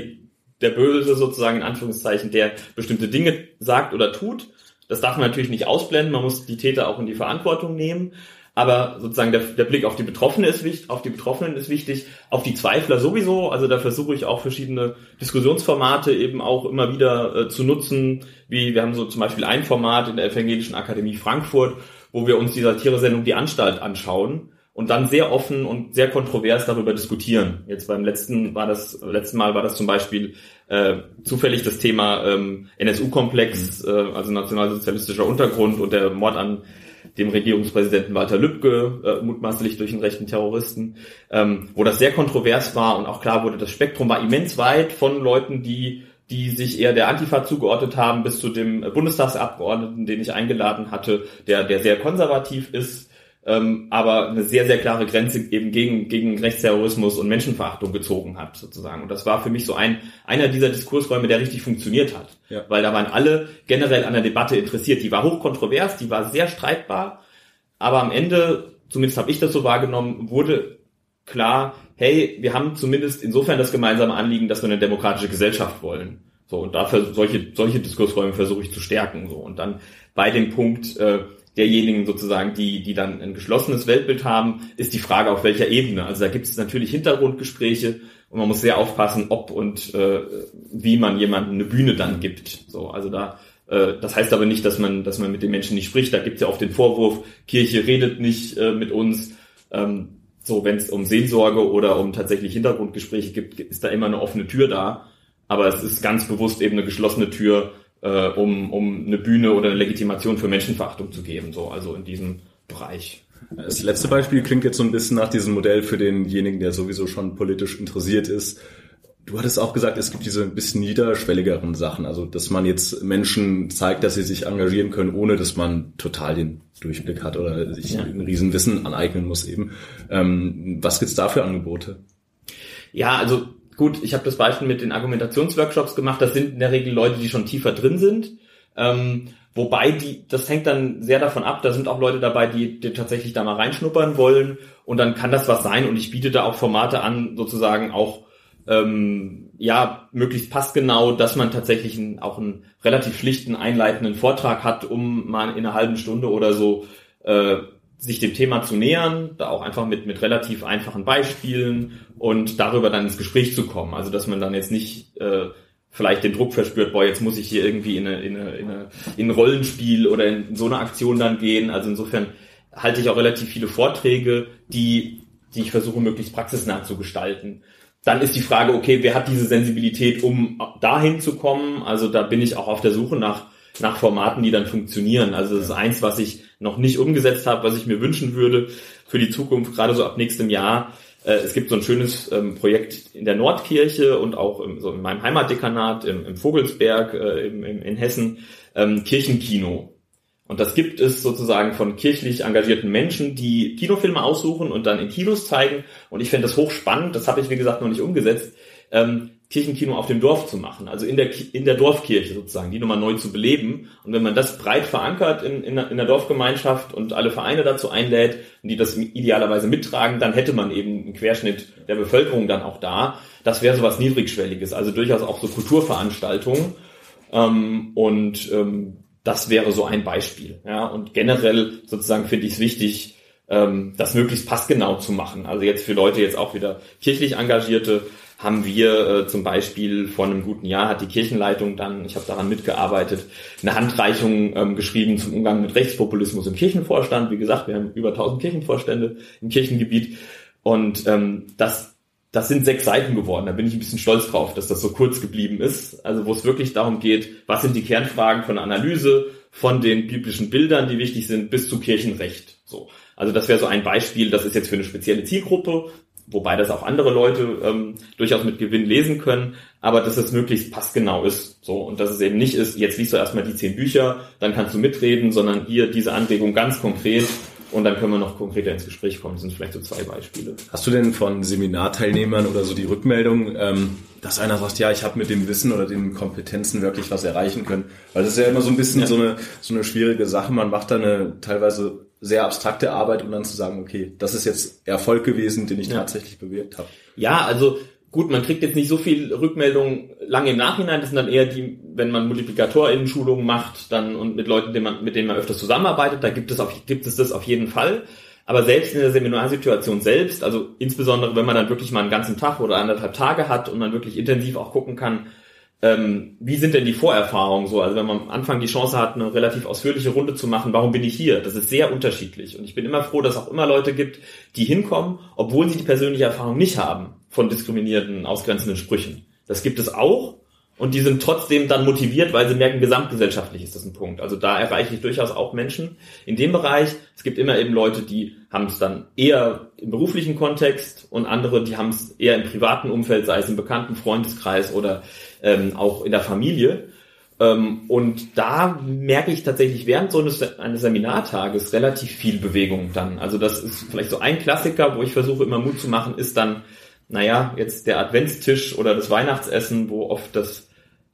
S3: der Böse sozusagen in Anführungszeichen, der bestimmte Dinge sagt oder tut. Das darf man natürlich nicht ausblenden, man muss die Täter auch in die Verantwortung nehmen. Aber sozusagen der, der Blick auf die Betroffenen ist wichtig, auf die Betroffenen ist wichtig, auf die Zweifler sowieso. Also da versuche ich auch verschiedene Diskussionsformate eben auch immer wieder äh, zu nutzen. Wie wir haben so zum Beispiel ein Format in der Evangelischen Akademie Frankfurt, wo wir uns die Satire-Sendung Die Anstalt anschauen und dann sehr offen und sehr kontrovers darüber diskutieren. Jetzt beim letzten war das letzten Mal war das zum Beispiel äh, zufällig das Thema ähm, NSU-Komplex, mhm. äh, also nationalsozialistischer Untergrund und der Mord an dem Regierungspräsidenten Walter Lübcke, äh, mutmaßlich durch einen rechten Terroristen, ähm, wo das sehr kontrovers war und auch klar wurde, das Spektrum war immens weit von Leuten, die die sich eher der Antifa zugeordnet haben, bis zu dem Bundestagsabgeordneten, den ich eingeladen hatte, der, der sehr konservativ ist, ähm, aber eine sehr, sehr klare Grenze eben gegen, gegen Rechtsterrorismus und Menschenverachtung gezogen hat, sozusagen. Und das war für mich so ein, einer dieser Diskursräume, der richtig funktioniert hat. Ja. Weil da waren alle generell an der Debatte interessiert. Die war hochkontrovers, die war sehr streitbar, aber am Ende, zumindest habe ich das so wahrgenommen, wurde klar, hey, wir haben zumindest insofern das gemeinsame Anliegen, dass wir eine demokratische Gesellschaft wollen. So, und dafür solche, solche Diskursräume versuche ich zu stärken. So, und dann bei dem Punkt, äh, derjenigen sozusagen, die, die dann ein geschlossenes Weltbild haben, ist die Frage, auf welcher Ebene. Also da gibt es natürlich Hintergrundgespräche und man muss sehr aufpassen, ob und äh, wie man jemandem eine Bühne dann gibt. So, also da äh, das heißt aber nicht, dass man, dass man mit den Menschen nicht spricht. Da gibt es ja auch den Vorwurf, Kirche redet nicht äh, mit uns. Ähm, so, wenn es um Seelsorge oder um tatsächlich Hintergrundgespräche gibt, ist da immer eine offene Tür da. Aber es ist ganz bewusst eben eine geschlossene Tür, äh, um, um eine Bühne oder eine Legitimation für Menschenverachtung zu geben, so also in diesem Bereich.
S2: Das letzte Beispiel klingt jetzt so ein bisschen nach diesem Modell für denjenigen, der sowieso schon politisch interessiert ist. Du hattest auch gesagt, es gibt diese ein bisschen niederschwelligeren Sachen, also dass man jetzt Menschen zeigt, dass sie sich engagieren können, ohne dass man total den Durchblick hat oder sich ja. ein Riesenwissen aneignen muss eben. Ähm, was gibt's da für Angebote?
S3: Ja, also gut, ich habe das Beispiel mit den Argumentationsworkshops gemacht. Das sind in der Regel Leute, die schon tiefer drin sind. Ähm, wobei die, das hängt dann sehr davon ab. Da sind auch Leute dabei, die, die tatsächlich da mal reinschnuppern wollen. Und dann kann das was sein. Und ich biete da auch Formate an, sozusagen auch ähm, ja möglichst passgenau, dass man tatsächlich einen, auch einen relativ schlichten einleitenden Vortrag hat, um mal in einer halben Stunde oder so äh, sich dem Thema zu nähern, da auch einfach mit, mit relativ einfachen Beispielen und darüber dann ins Gespräch zu kommen. Also dass man dann jetzt nicht äh, vielleicht den Druck verspürt, boah, jetzt muss ich hier irgendwie in, eine, in, eine, in, eine, in ein Rollenspiel oder in so eine Aktion dann gehen. Also insofern halte ich auch relativ viele Vorträge, die, die ich versuche möglichst praxisnah zu gestalten. Dann ist die Frage, okay, wer hat diese Sensibilität, um dahin zu kommen? Also da bin ich auch auf der Suche nach nach Formaten, die dann funktionieren. Also das ist eins, was ich noch nicht umgesetzt habe, was ich mir wünschen würde für die Zukunft, gerade so ab nächstem Jahr. Äh, es gibt so ein schönes ähm, Projekt in der Nordkirche und auch in meinem Heimatdekanat im, Vogelsberg äh, in Hessen ähm, Kirchenkino. Und das gibt es sozusagen von kirchlich engagierten Menschen, die Kinofilme aussuchen und dann in Kinos zeigen. Und ich finde das hochspannend. Das habe ich, wie gesagt, noch nicht umgesetzt. Ähm, Kirchenkino auf dem Dorf zu machen, also in der, in der Dorfkirche sozusagen, die nochmal neu zu beleben. Und wenn man das breit verankert in, in, in der Dorfgemeinschaft und alle Vereine dazu einlädt, die das idealerweise mittragen, dann hätte man eben einen Querschnitt der Bevölkerung dann auch da. Das wäre so was Niedrigschwelliges, also durchaus auch so Kulturveranstaltungen. Ähm, und ähm, das wäre so ein Beispiel. Ja, und generell sozusagen finde ich es wichtig, ähm, das möglichst passgenau zu machen. Also jetzt für Leute jetzt auch wieder kirchlich Engagierte haben wir äh, zum Beispiel vor einem guten Jahr hat die Kirchenleitung dann, ich habe daran mitgearbeitet, eine Handreichung ähm, geschrieben zum Umgang mit Rechtspopulismus im Kirchenvorstand. Wie gesagt, wir haben über 1000 Kirchenvorstände im Kirchengebiet und ähm, das das sind sechs Seiten geworden. Da bin ich ein bisschen stolz drauf, dass das so kurz geblieben ist. Also wo es wirklich darum geht, was sind die Kernfragen von Analyse, von den biblischen Bildern, die wichtig sind, bis zu Kirchenrecht. So. Also das wäre so ein Beispiel, das ist jetzt für eine spezielle Zielgruppe, wobei das auch andere Leute ähm, durchaus mit Gewinn lesen können, aber dass es möglichst passgenau ist. So, und dass es eben nicht ist, jetzt liest du erstmal die zehn Bücher, dann kannst du mitreden, sondern hier diese Anregung ganz konkret und dann können wir noch konkreter ins Gespräch kommen. Das sind vielleicht so zwei Beispiele.
S2: Hast du denn von Seminarteilnehmern oder so die Rückmeldung, ähm, dass einer sagt, ja, ich habe mit dem Wissen oder den Kompetenzen wirklich was erreichen können? Weil das ist ja immer so ein bisschen ja. so, eine, so eine schwierige Sache. Man macht da eine teilweise sehr abstrakte Arbeit, um dann zu sagen, okay, das ist jetzt Erfolg gewesen, den ich ja. tatsächlich bewirkt habe.
S3: Ja, also gut, man kriegt jetzt nicht so viel Rückmeldungen lange im Nachhinein. Das sind dann eher die, wenn man MultiplikatorInnen-Schulungen macht, dann und mit Leuten, man, mit denen man öfters zusammenarbeitet, da gibt es auf, gibt es das auf jeden Fall. Aber selbst in der Seminarsituation selbst, also insbesondere wenn man dann wirklich mal einen ganzen Tag oder anderthalb Tage hat und man wirklich intensiv auch gucken kann, ähm, wie sind denn die Vorerfahrungen so? Also wenn man am Anfang die Chance hat, eine relativ ausführliche Runde zu machen, warum bin ich hier? Das ist sehr unterschiedlich. Und ich bin immer froh, dass es auch immer Leute gibt, die hinkommen, obwohl sie die persönliche Erfahrung nicht haben von diskriminierenden, ausgrenzenden Sprüchen. Das gibt es auch. Und die sind trotzdem dann motiviert, weil sie merken, gesamtgesellschaftlich ist das ein Punkt. Also da erreiche ich durchaus auch Menschen in dem Bereich. Es gibt immer eben Leute, die haben es dann eher im beruflichen Kontext und andere, die haben es eher im privaten Umfeld, sei es im bekannten Freundeskreis oder ähm, auch in der Familie. Ähm, und da merke ich tatsächlich während so eines, eines Seminartages relativ viel Bewegung dann. Also das ist vielleicht so ein Klassiker, wo ich versuche immer Mut zu machen, ist dann, naja, jetzt der Adventstisch oder das Weihnachtsessen, wo oft das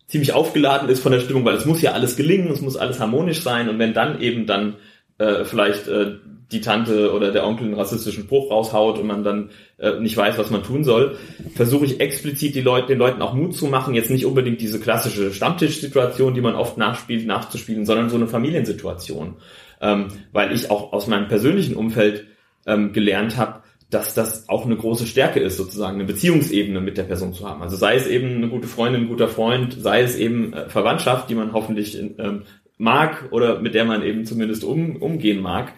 S3: ziemlich aufgeladen ist von der Stimmung, weil es muss ja alles gelingen, es muss alles harmonisch sein und wenn dann eben dann äh, vielleicht äh, die Tante oder der Onkel einen rassistischen Spruch raushaut und man dann äh, nicht weiß, was man tun soll, versuche ich explizit die Leute, den Leuten auch Mut zu machen, jetzt nicht unbedingt diese klassische Stammtischsituation, die man oft nachspielt, nachzuspielen, sondern so eine Familiensituation. Ähm, weil ich auch aus meinem persönlichen Umfeld ähm, gelernt habe, dass das auch eine große Stärke ist, sozusagen eine Beziehungsebene mit der Person zu haben. Also sei es eben eine gute Freundin, ein guter Freund, sei es eben äh, Verwandtschaft, die man hoffentlich ähm, mag oder mit der man eben zumindest um, umgehen mag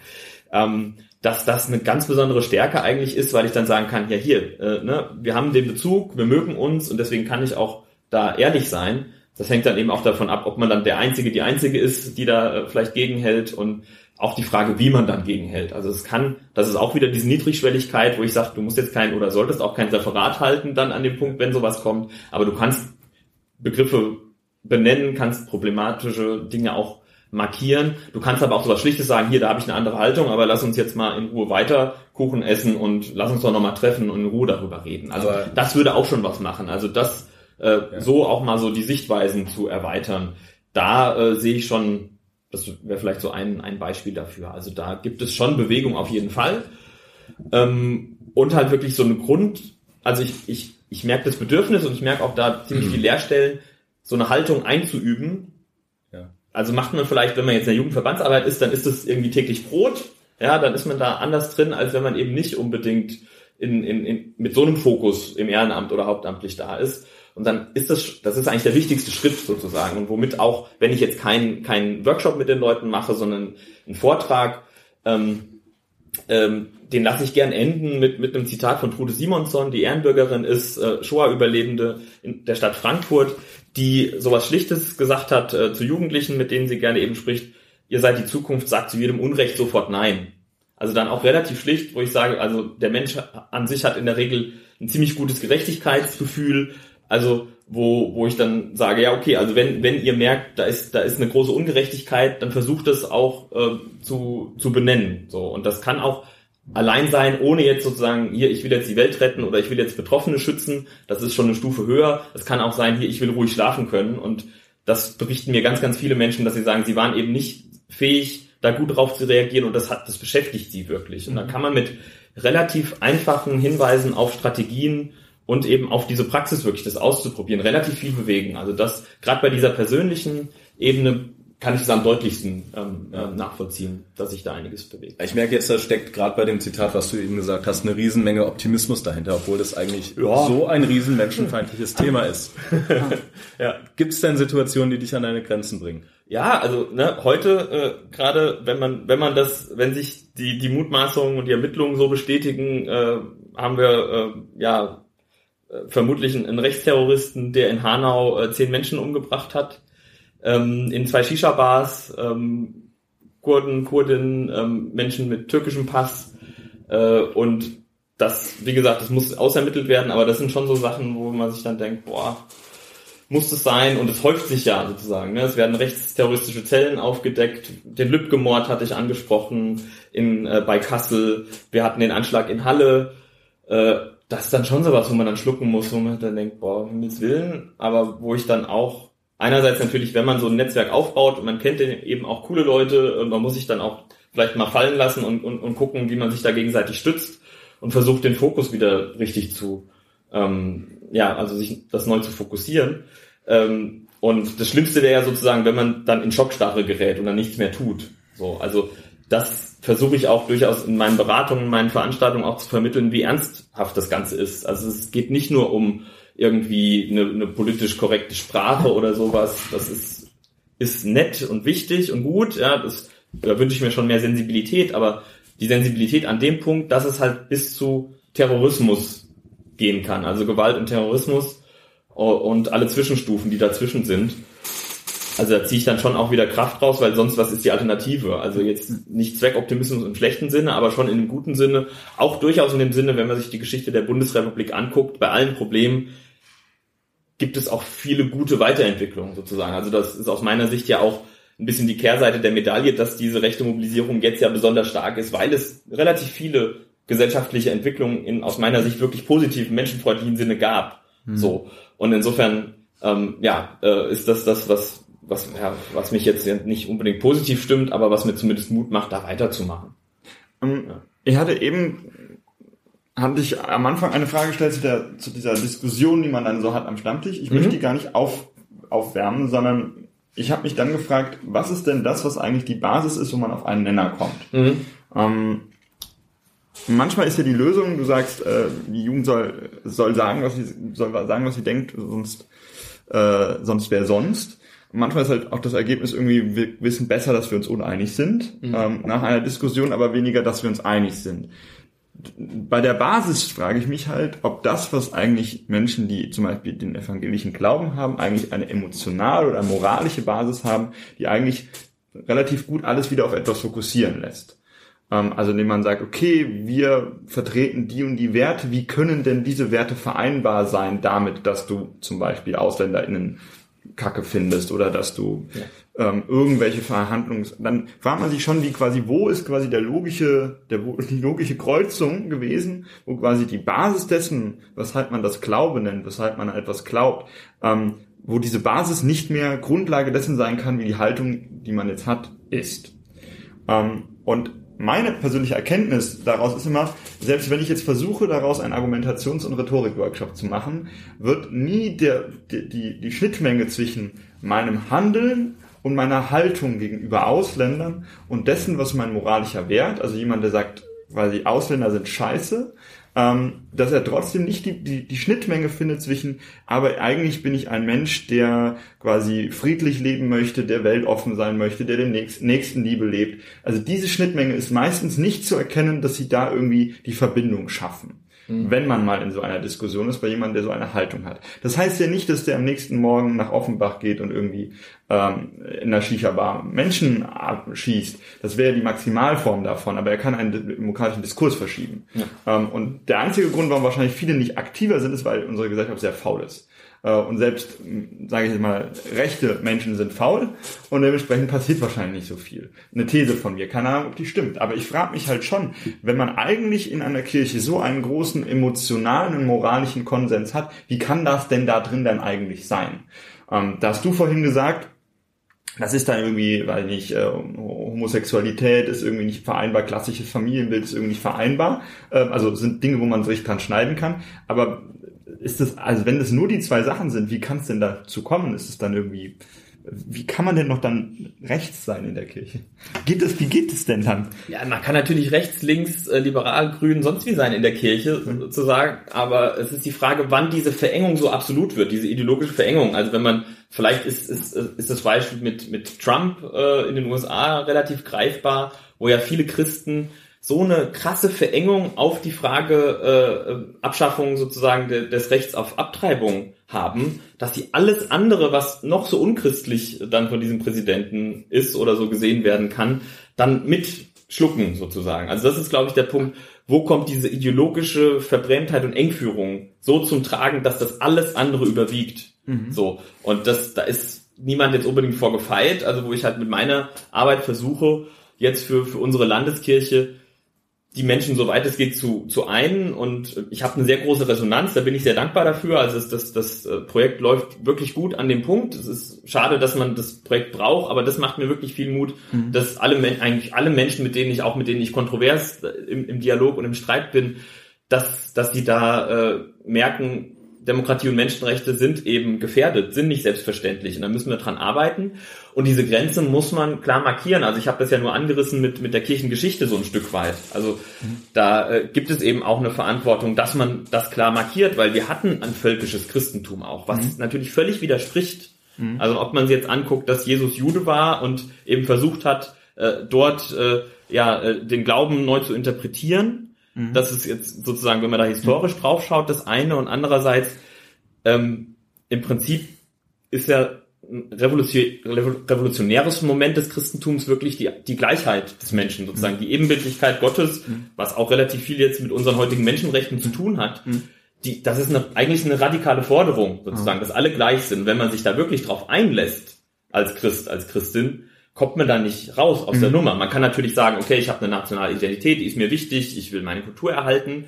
S3: ähm, dass das eine ganz besondere Stärke eigentlich ist, weil ich dann sagen kann, ja hier, äh, ne, wir haben den Bezug, wir mögen uns und deswegen kann ich auch da ehrlich sein. Das hängt dann eben auch davon ab, ob man dann der Einzige, die Einzige ist, die da äh, vielleicht gegenhält und auch die Frage, wie man dann gegenhält. Also es kann, das ist auch wieder diese Niedrigschwelligkeit, wo ich sage, du musst jetzt kein oder solltest auch kein Referat halten dann an dem Punkt, wenn sowas kommt, aber du kannst Begriffe benennen, kannst problematische Dinge auch markieren. Du kannst aber auch so was Schlichtes sagen, hier, da habe ich eine andere Haltung, aber lass uns jetzt mal in Ruhe weiter Kuchen essen und lass uns doch nochmal treffen und in Ruhe darüber reden. Also aber das würde auch schon was machen. Also das äh, ja. so auch mal so die Sichtweisen zu erweitern. Da äh, sehe ich schon, das wäre vielleicht so ein, ein Beispiel dafür. Also da gibt es schon Bewegung auf jeden Fall. Ähm, und halt wirklich so eine Grund, also ich, ich, ich merke das Bedürfnis und ich merke auch da ziemlich viel Leerstellen, so eine Haltung einzuüben, also macht man vielleicht, wenn man jetzt in der Jugendverbandsarbeit ist, dann ist das irgendwie täglich Brot. Ja, dann ist man da anders drin, als wenn man eben nicht unbedingt in, in, in, mit so einem Fokus im Ehrenamt oder hauptamtlich da ist. Und dann ist das, das ist eigentlich der wichtigste Schritt sozusagen. Und womit auch, wenn ich jetzt keinen keinen Workshop mit den Leuten mache, sondern einen Vortrag, ähm, ähm, den lasse ich gern enden mit, mit einem Zitat von Trude Simonson, die Ehrenbürgerin ist, äh, Shoah-Überlebende in der Stadt Frankfurt, die sowas Schlichtes gesagt hat äh, zu Jugendlichen, mit denen sie gerne eben spricht, ihr seid die Zukunft, sagt zu jedem Unrecht sofort Nein. Also dann auch relativ schlicht, wo ich sage, also der Mensch an sich hat in der Regel ein ziemlich gutes Gerechtigkeitsgefühl, also wo, wo ich dann sage, ja, okay, also wenn, wenn ihr merkt, da ist, da ist eine große Ungerechtigkeit, dann versucht das auch äh, zu, zu benennen. So. Und das kann auch allein sein, ohne jetzt sozusagen, hier, ich will jetzt die Welt retten oder ich will jetzt Betroffene schützen, das ist schon eine Stufe höher. Es kann auch sein, hier, ich will ruhig schlafen können. Und das berichten mir ganz, ganz viele Menschen, dass sie sagen, sie waren eben nicht fähig, da gut drauf zu reagieren und das hat, das beschäftigt sie wirklich. Und da kann man mit relativ einfachen Hinweisen auf Strategien und eben auf diese Praxis wirklich das auszuprobieren, relativ viel bewegen. Also das, gerade bei dieser persönlichen Ebene kann ich es am deutlichsten ähm, ja. nachvollziehen, dass sich da einiges bewegt.
S2: Ich merke jetzt, da steckt gerade bei dem Zitat, was du eben gesagt hast, eine Riesenmenge Optimismus dahinter, obwohl das eigentlich ja. so ein riesen menschenfeindliches Thema ist. ja. Gibt es denn Situationen, die dich an deine Grenzen bringen?
S3: Ja, also ne, heute äh, gerade, wenn man wenn man das, wenn sich die die Mutmaßungen und die Ermittlungen so bestätigen, äh, haben wir äh, ja äh, vermutlich einen Rechtsterroristen, der in Hanau äh, zehn Menschen umgebracht hat ähm, in zwei Shisha-Bars, ähm, Kurden, Kurdinnen, ähm, Menschen mit türkischem Pass äh, und das, wie gesagt, das muss ausermittelt werden, aber das sind schon so Sachen, wo man sich dann denkt, boah, muss es sein und es häuft sich ja sozusagen. Ne? Es werden rechtsterroristische Zellen aufgedeckt. Den Lübcke-Mord hatte ich angesprochen in äh, bei Kassel. Wir hatten den Anschlag in Halle. Äh, das ist dann schon sowas, wo man dann schlucken muss, wo man dann denkt, boah, um Himmels Willen, aber wo ich dann auch einerseits natürlich, wenn man so ein Netzwerk aufbaut und man kennt eben auch coole Leute, man muss sich dann auch vielleicht mal fallen lassen und, und, und gucken, wie man sich da gegenseitig stützt und versucht den Fokus wieder richtig zu, ähm, ja, also sich das neu zu fokussieren. Ähm, und das Schlimmste wäre ja sozusagen, wenn man dann in Schockstarre gerät und dann nichts mehr tut. So, also das versuche ich auch durchaus in meinen Beratungen, in meinen Veranstaltungen auch zu vermitteln, wie ernsthaft das Ganze ist. Also es geht nicht nur um irgendwie eine, eine politisch korrekte Sprache oder sowas. Das ist, ist nett und wichtig und gut. Ja, das, da wünsche ich mir schon mehr Sensibilität, aber die Sensibilität an dem Punkt, dass es halt bis zu Terrorismus gehen kann. Also Gewalt und Terrorismus und alle Zwischenstufen, die dazwischen sind. Also da ziehe ich dann schon auch wieder Kraft raus, weil sonst was ist die Alternative? Also jetzt nicht Zweckoptimismus im schlechten Sinne, aber schon in dem guten Sinne. Auch durchaus in dem Sinne, wenn man sich die Geschichte der Bundesrepublik anguckt, bei allen Problemen gibt es auch viele gute Weiterentwicklungen sozusagen. Also das ist aus meiner Sicht ja auch ein bisschen die Kehrseite der Medaille, dass diese rechte Mobilisierung jetzt ja besonders stark ist, weil es relativ viele gesellschaftliche Entwicklungen in aus meiner Sicht wirklich positiven, menschenfreundlichen Sinne gab. Mhm. So und insofern ähm, ja äh, ist das das was was ja, was mich jetzt nicht unbedingt positiv stimmt, aber was mir zumindest Mut macht, da weiterzumachen.
S1: Um, ähm, ja. Ich hatte eben hatte ich am Anfang eine Frage gestellt zu, der, zu dieser Diskussion, die man dann so hat am Stammtisch. Ich mhm. möchte die gar nicht auf, aufwärmen, sondern ich habe mich dann gefragt, was ist denn das, was eigentlich die Basis ist, wo man auf einen Nenner kommt? Mhm. Ähm, manchmal ist ja die Lösung, du sagst, äh, die Jugend soll, soll sagen, was sie soll sagen, was sie denkt, sonst äh, sonst wer sonst. Manchmal ist halt auch das Ergebnis irgendwie, wir wissen besser, dass wir uns uneinig sind, mhm. ähm, nach einer Diskussion aber weniger, dass wir uns einig sind bei der Basis frage ich mich halt, ob das, was eigentlich Menschen, die zum Beispiel den evangelischen Glauben haben, eigentlich eine emotionale oder moralische Basis haben, die eigentlich relativ gut alles wieder auf etwas fokussieren lässt. Ähm, also indem man sagt, okay, wir vertreten die und die Werte, wie können denn diese Werte vereinbar sein damit, dass du zum Beispiel AusländerInnen Kacke findest oder dass du ja. Ähm, irgendwelche Verhandlungs... Dann fragt man sich schon, wie quasi, wo ist quasi der logische, der, die logische Kreuzung gewesen, wo quasi die Basis dessen, weshalb man das Glaube nennt, weshalb man etwas glaubt, ähm, wo diese Basis nicht mehr Grundlage dessen sein kann, wie die Haltung, die man jetzt hat, ist. Ähm, und meine persönliche Erkenntnis daraus ist immer, selbst wenn ich jetzt versuche, daraus einen Argumentations- und Rhetorik-Workshop zu machen, wird nie der, die, die, die Schnittmenge zwischen meinem Handeln und meiner Haltung gegenüber Ausländern und dessen, was mein moralischer Wert, also jemand, der sagt, weil die Ausländer sind scheiße, ähm, dass er trotzdem nicht die, die, die Schnittmenge findet zwischen, aber eigentlich bin ich ein Mensch, der quasi friedlich leben möchte, der weltoffen sein möchte, der Nächsten, Nächsten Liebe lebt. Also diese Schnittmenge ist meistens nicht zu erkennen, dass sie da irgendwie die Verbindung schaffen. Mhm. Wenn man mal in so einer Diskussion ist, bei jemandem, der so eine Haltung hat. Das heißt ja nicht, dass der am nächsten Morgen nach Offenbach geht und irgendwie äh, ähm, in der Shisha-Bar Menschen abschießt, das wäre die Maximalform davon, aber er kann einen demokratischen Diskurs verschieben. Ja. Ähm, und der einzige Grund, warum wahrscheinlich viele nicht aktiver sind, ist, weil unsere Gesellschaft sehr faul ist. Äh, und selbst, sage ich jetzt mal, rechte Menschen sind faul und dementsprechend passiert wahrscheinlich nicht so viel. Eine These von mir, keine Ahnung, ob die stimmt. Aber ich frage mich halt schon, wenn man eigentlich in einer Kirche so einen großen emotionalen und moralischen Konsens hat, wie kann das denn da drin dann eigentlich sein? Ähm, da hast du vorhin gesagt, das ist dann irgendwie, weil nicht, äh, Homosexualität ist irgendwie nicht vereinbar, klassisches Familienbild ist irgendwie nicht vereinbar. Äh, also sind Dinge, wo man sich dran schneiden kann. Aber ist das, also wenn das nur die zwei Sachen sind, wie kann es denn dazu kommen? Ist es dann irgendwie, wie kann man denn noch dann rechts sein in der Kirche? Geht es, wie geht es denn dann?
S3: Ja, man kann natürlich rechts, links, äh, liberal, grün, sonst wie sein in der Kirche, mhm. sozusagen. Aber es ist die Frage, wann diese Verengung so absolut wird, diese ideologische Verengung. Also wenn man, vielleicht ist, ist, ist das Beispiel mit, mit Trump äh, in den USA relativ greifbar, wo ja viele Christen so eine krasse Verengung auf die Frage äh, Abschaffung sozusagen de, des Rechts auf Abtreibung haben, dass sie alles andere, was noch so unchristlich dann von diesem Präsidenten ist oder so gesehen werden kann, dann mitschlucken sozusagen. Also das ist, glaube ich, der Punkt, wo kommt diese ideologische Verbrenntheit und Engführung so zum Tragen, dass das alles andere überwiegt. Mhm. So und das da ist niemand jetzt unbedingt vorgefeilt, also wo ich halt mit meiner Arbeit versuche jetzt für für unsere Landeskirche die Menschen, soweit es geht, zu, zu einen. Und ich habe eine sehr große Resonanz, da bin ich sehr dankbar dafür. Also das, das, das äh, Projekt läuft wirklich gut an dem Punkt. Es ist schade, dass man das Projekt braucht, aber das macht mir wirklich viel Mut, mhm. dass alle eigentlich alle Menschen, mit denen ich auch mit denen ich kontrovers äh, im, im Dialog und im Streit bin, dass, dass die da äh, merken, Demokratie und Menschenrechte sind eben gefährdet, sind nicht selbstverständlich. Und da müssen wir dran arbeiten. Und diese Grenze muss man klar markieren. Also ich habe das ja nur angerissen mit, mit der Kirchengeschichte so ein Stück weit. Also da äh, gibt es eben auch eine Verantwortung, dass man das klar markiert, weil wir hatten ein völkisches Christentum auch, was mhm. natürlich völlig widerspricht. Mhm. Also ob man sich jetzt anguckt, dass Jesus Jude war und eben versucht hat, äh, dort äh, ja äh, den Glauben neu zu interpretieren Mhm. Das ist jetzt sozusagen, wenn man da historisch mhm. draufschaut, das eine und andererseits ähm, im Prinzip ist ja ein revolutionäres Moment des Christentums wirklich die, die Gleichheit des Menschen, sozusagen mhm. die Ebenbildlichkeit Gottes, mhm. was auch relativ viel jetzt mit unseren heutigen Menschenrechten zu tun hat. Die, das ist eine, eigentlich eine radikale Forderung, sozusagen, dass alle gleich sind. Wenn man sich da wirklich drauf einlässt, als Christ, als Christin, kommt man da nicht raus aus mhm. der Nummer. Man kann natürlich sagen, okay, ich habe eine nationale Identität, die ist mir wichtig, ich will meine Kultur erhalten,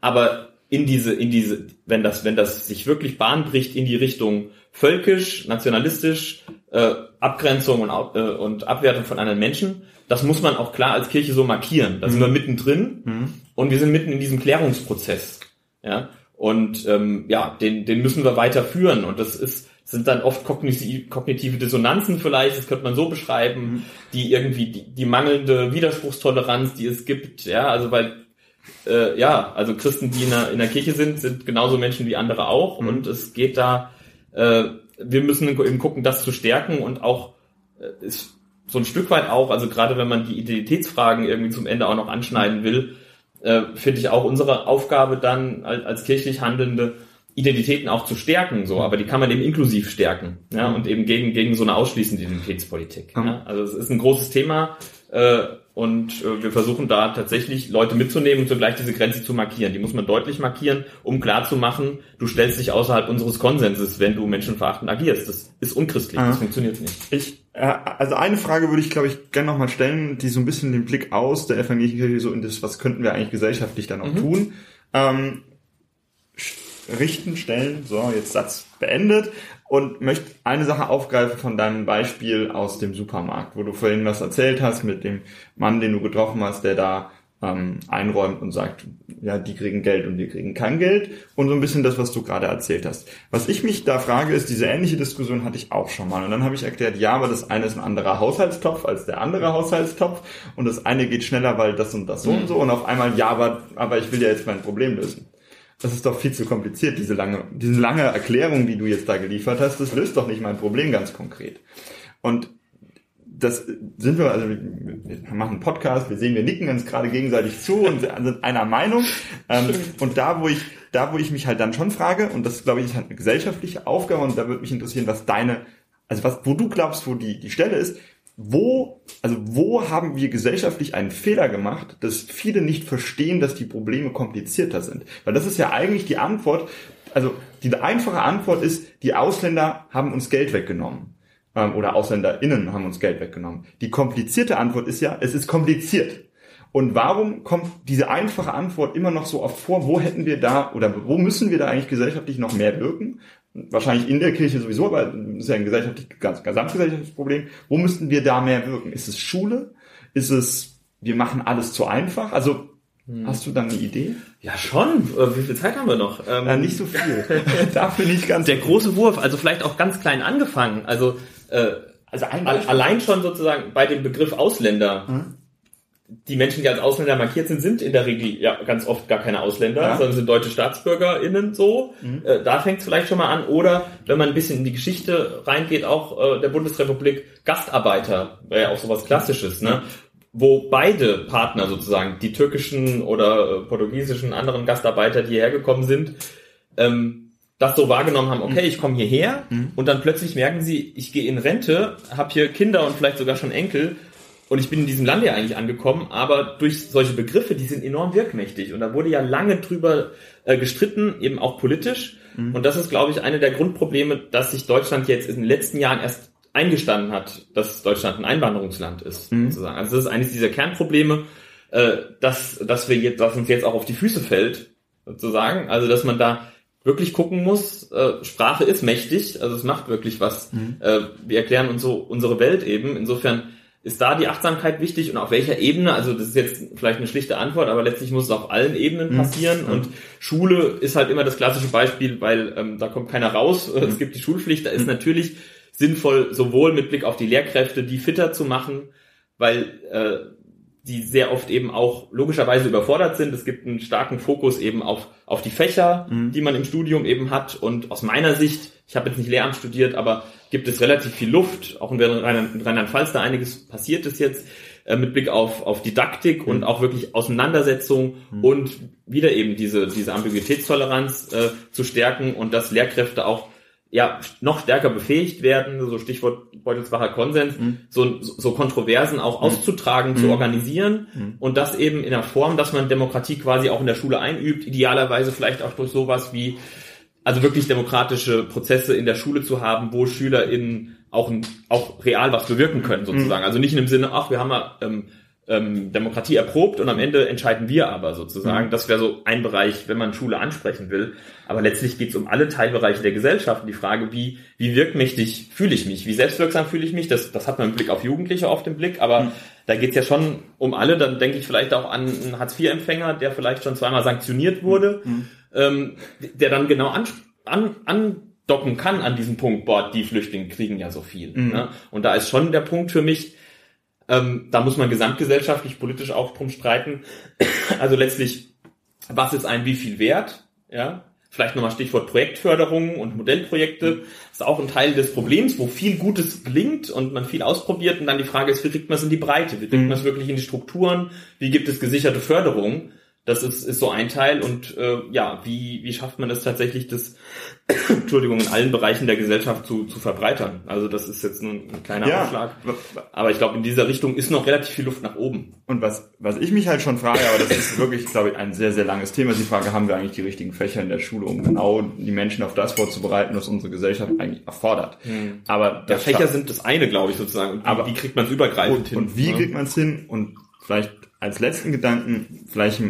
S3: aber in diese, in diese, wenn das, wenn das sich wirklich Bahn bricht in die Richtung völkisch, nationalistisch, äh, Abgrenzung und, äh, und Abwertung von anderen Menschen, das muss man auch klar als Kirche so markieren. Da mhm. sind wir mittendrin mhm. und wir sind mitten in diesem Klärungsprozess. Ja. Und ähm, ja, den, den müssen wir weiterführen. Und das ist, sind dann oft kognitive Dissonanzen vielleicht, das könnte man so beschreiben, mhm. die irgendwie die, die mangelnde Widerspruchstoleranz, die es gibt, ja, also weil äh, ja, also Christen, die in der, in der Kirche sind, sind genauso Menschen wie andere auch mhm. und es geht da, äh, wir müssen eben gucken, das zu stärken und auch äh, ist so ein Stück weit auch, also gerade wenn man die Identitätsfragen irgendwie zum Ende auch noch anschneiden will, äh, finde ich auch unsere Aufgabe dann als, als kirchlich Handelnde, Identitäten auch zu stärken, so, aber die kann man eben inklusiv stärken, ja, und eben gegen, gegen so eine ausschließende Identitätspolitik. Ja. Also es ist ein großes Thema äh, und äh, wir versuchen da tatsächlich Leute mitzunehmen und zugleich diese Grenze zu markieren. Die muss man deutlich markieren, um klar zu machen, du stellst dich außerhalb unseres Konsenses, wenn du menschenverachtend agierst. Das ist unchristlich, das funktioniert nicht.
S1: Ich, äh, also eine Frage würde ich, glaube ich, gerne nochmal stellen, die so ein bisschen den Blick aus der evangelischen Kirche so in das, was könnten wir eigentlich gesellschaftlich dann auch mhm. tun. Ähm, richten, stellen. So, jetzt Satz beendet. Und möchte eine Sache aufgreifen von deinem Beispiel aus dem Supermarkt, wo du vorhin was erzählt hast mit dem Mann, den du getroffen hast, der da ähm, einräumt und sagt, ja, die kriegen Geld und wir kriegen kein Geld. Und so ein bisschen das, was du gerade erzählt hast. Was ich mich da frage, ist, diese ähnliche Diskussion hatte ich auch schon mal. Und dann habe ich erklärt, ja, aber das eine ist ein anderer Haushaltstopf als der andere Haushaltstopf. Und das eine geht schneller, weil das und das so und so. Und auf einmal, ja, aber, aber ich will ja jetzt mein Problem lösen das ist doch viel zu kompliziert, diese lange, diese lange Erklärung, die du jetzt da geliefert hast, das löst doch nicht mein Problem ganz konkret. Und das sind wir, also wir machen einen Podcast, wir sehen, wir nicken uns gerade gegenseitig zu und sind einer Meinung. Ähm, und da, wo ich, da, wo ich mich halt dann schon frage, und das glaube ich ist halt eine gesellschaftliche Aufgabe, und da würde mich interessieren, was deine also was, wo du glaubst, wo die, die Stelle ist, wo, also wo haben wir gesellschaftlich einen Fehler gemacht, dass viele nicht verstehen, dass die Probleme komplizierter sind? Weil das ist ja eigentlich die Antwort, also die einfache Antwort ist, die Ausländer haben uns Geld weggenommen. Ähm, oder AusländerInnen haben uns Geld weggenommen. Die komplizierte Antwort ist ja, es ist kompliziert. Und warum kommt diese einfache Antwort immer noch so oft vor? Wo hätten wir da oder wo müssen wir da eigentlich gesellschaftlich noch mehr wirken? Wahrscheinlich in der Kirche sowieso, aber das ist ja ein gesellschaftlich, ganz, gesamtgesellschaftliches Problem. Wo müssten wir da mehr wirken? Ist es Schule? Ist es, wir machen alles zu einfach? Also, hm. hast du dann eine Idee?
S3: Ja, schon. Äh, wie viel Zeit haben wir noch?
S1: Ähm, ja, nicht so viel.
S3: Dafür nicht ganz. Der große Wurf, also vielleicht auch ganz klein angefangen. Also, äh, also allein schon sozusagen bei dem Begriff Ausländer. Hm? Die Menschen, die als Ausländer markiert sind, sind in der Regel ja ganz oft gar keine Ausländer, ja. sondern sind deutsche StaatsbürgerInnen so. Mhm. Äh, da fängt es vielleicht schon mal an. Oder wenn man ein bisschen in die Geschichte reingeht, auch äh, der Bundesrepublik Gastarbeiter, wäre ja auch sowas Klassisches, ne? Wo beide Partner sozusagen, die türkischen oder äh, portugiesischen anderen Gastarbeiter, die hierher gekommen sind, ähm, das so wahrgenommen haben, okay, mhm. ich komme hierher mhm. und dann plötzlich merken sie, ich gehe in Rente, habe hier Kinder und vielleicht sogar schon Enkel und ich bin in diesem Land ja eigentlich angekommen, aber durch solche Begriffe, die sind enorm wirkmächtig. Und da wurde ja lange drüber äh, gestritten, eben auch politisch. Mhm. Und das ist, glaube ich, eine der Grundprobleme, dass sich Deutschland jetzt in den letzten Jahren erst eingestanden hat, dass Deutschland ein Einwanderungsland ist, mhm. sozusagen. Also das ist eines dieser Kernprobleme, äh, dass, dass wir jetzt, was uns jetzt auch auf die Füße fällt, sozusagen. Also dass man da wirklich gucken muss, äh, Sprache ist mächtig, also es macht wirklich was. Mhm. Äh, wir erklären uns so unsere Welt eben. Insofern ist da die Achtsamkeit wichtig und auf welcher Ebene? Also das ist jetzt vielleicht eine schlichte Antwort, aber letztlich muss es auf allen Ebenen mhm. passieren. Mhm. Und Schule ist halt immer das klassische Beispiel, weil ähm, da kommt keiner raus. Mhm. Es gibt die Schulpflicht. Da ist mhm. natürlich sinnvoll, sowohl mit Blick auf die Lehrkräfte, die fitter zu machen, weil äh, die sehr oft eben auch logischerweise überfordert sind. Es gibt einen starken Fokus eben auf, auf die Fächer, mhm. die man im Studium eben hat. Und aus meiner Sicht, ich habe jetzt nicht Lehramt studiert, aber gibt es relativ viel Luft. Auch in Rheinland-Pfalz da einiges passiert ist jetzt äh, mit Blick auf, auf Didaktik mhm. und auch wirklich Auseinandersetzung mhm. und wieder eben diese, diese Ambiguitätstoleranz äh, zu stärken und dass Lehrkräfte auch ja noch stärker befähigt werden, so Stichwort Beutelsbacher Konsens, mhm. so, so Kontroversen auch mhm. auszutragen, mhm. zu organisieren mhm. und das eben in der Form, dass man Demokratie quasi auch in der Schule einübt, idealerweise vielleicht auch durch sowas wie also wirklich demokratische Prozesse in der Schule zu haben, wo SchülerInnen auch, auch real was bewirken können, sozusagen. Mhm. Also nicht in dem Sinne, ach, wir haben mal ähm, ähm, Demokratie erprobt und am Ende entscheiden wir aber sozusagen. Mhm. Das wäre so ein Bereich, wenn man Schule ansprechen will. Aber letztlich geht es um alle Teilbereiche der Gesellschaft und die Frage, wie, wie wirkmächtig fühle ich mich, wie selbstwirksam fühle ich mich, das, das hat man im Blick auf Jugendliche oft im Blick, aber mhm. da geht es ja schon um alle. Dann denke ich vielleicht auch an einen Hartz-IV-Empfänger, der vielleicht schon zweimal sanktioniert wurde, mhm. Ähm, der dann genau an, an, andocken kann an diesem Punkt, boah, die Flüchtlinge kriegen ja so viel. Mhm. Ne? Und da ist schon der Punkt für mich, ähm, da muss man gesamtgesellschaftlich, politisch auch drum streiten. Also letztlich, was ist ein wie viel wert? Ja, vielleicht nochmal Stichwort Projektförderung und Modellprojekte. Das ist auch ein Teil des Problems, wo viel Gutes gelingt und man viel ausprobiert. Und dann die Frage ist, wie kriegt man es in die Breite? Wie kriegt mhm. man es wirklich in die Strukturen? Wie gibt es gesicherte Förderung? Das ist, ist so ein Teil und äh, ja, wie, wie schafft man es tatsächlich, das Entschuldigung, in allen Bereichen der Gesellschaft zu, zu verbreitern? Also das ist jetzt ein, ein kleiner ja. Aufschlag. Aber ich glaube, in dieser Richtung ist noch relativ viel Luft nach oben.
S1: Und was, was ich mich halt schon frage, aber das ist wirklich, glaube ich, ein sehr, sehr langes Thema, ist die Frage, haben wir eigentlich die richtigen Fächer in der Schule, um genau die Menschen auf das vorzubereiten, was unsere Gesellschaft eigentlich erfordert.
S3: Hm. Aber ja, Fächer sind das eine, glaube ich, sozusagen.
S1: Und aber wie kriegt man es übergreifend und, hin? Und wie ne? kriegt man es hin? Und vielleicht als letzten Gedanken, vielleicht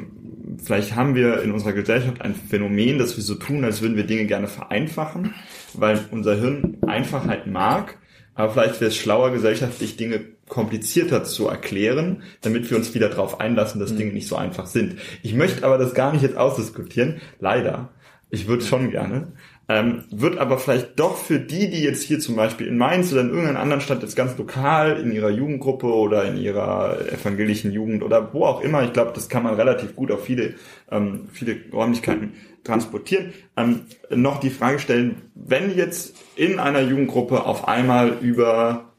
S1: vielleicht haben wir in unserer Gesellschaft ein Phänomen, dass wir so tun, als würden wir Dinge gerne vereinfachen, weil unser Hirn Einfachheit mag, aber vielleicht wäre es schlauer, gesellschaftlich Dinge komplizierter zu erklären, damit wir uns wieder darauf einlassen, dass mhm. Dinge nicht so einfach sind. Ich möchte aber das gar nicht jetzt ausdiskutieren, leider. Ich würde schon gerne. Ähm, wird aber vielleicht doch für die, die jetzt hier zum Beispiel in Mainz oder in irgendeiner anderen Stadt jetzt ganz lokal in ihrer Jugendgruppe oder in ihrer evangelischen Jugend oder wo auch immer, ich glaube, das kann man relativ gut auf viele, ähm, viele Räumlichkeiten transportieren, ähm, noch die Frage stellen, wenn jetzt in einer Jugendgruppe auf einmal über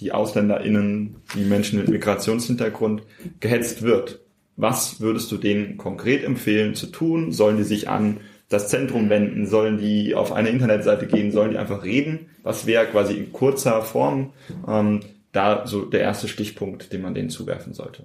S1: die AusländerInnen, die Menschen mit Migrationshintergrund gehetzt wird, was würdest du denen konkret empfehlen zu tun? Sollen die sich an das Zentrum wenden? Sollen die auf eine Internetseite gehen? Sollen die einfach reden? Was wäre quasi in kurzer Form ähm, da so der erste Stichpunkt, den man denen zuwerfen sollte?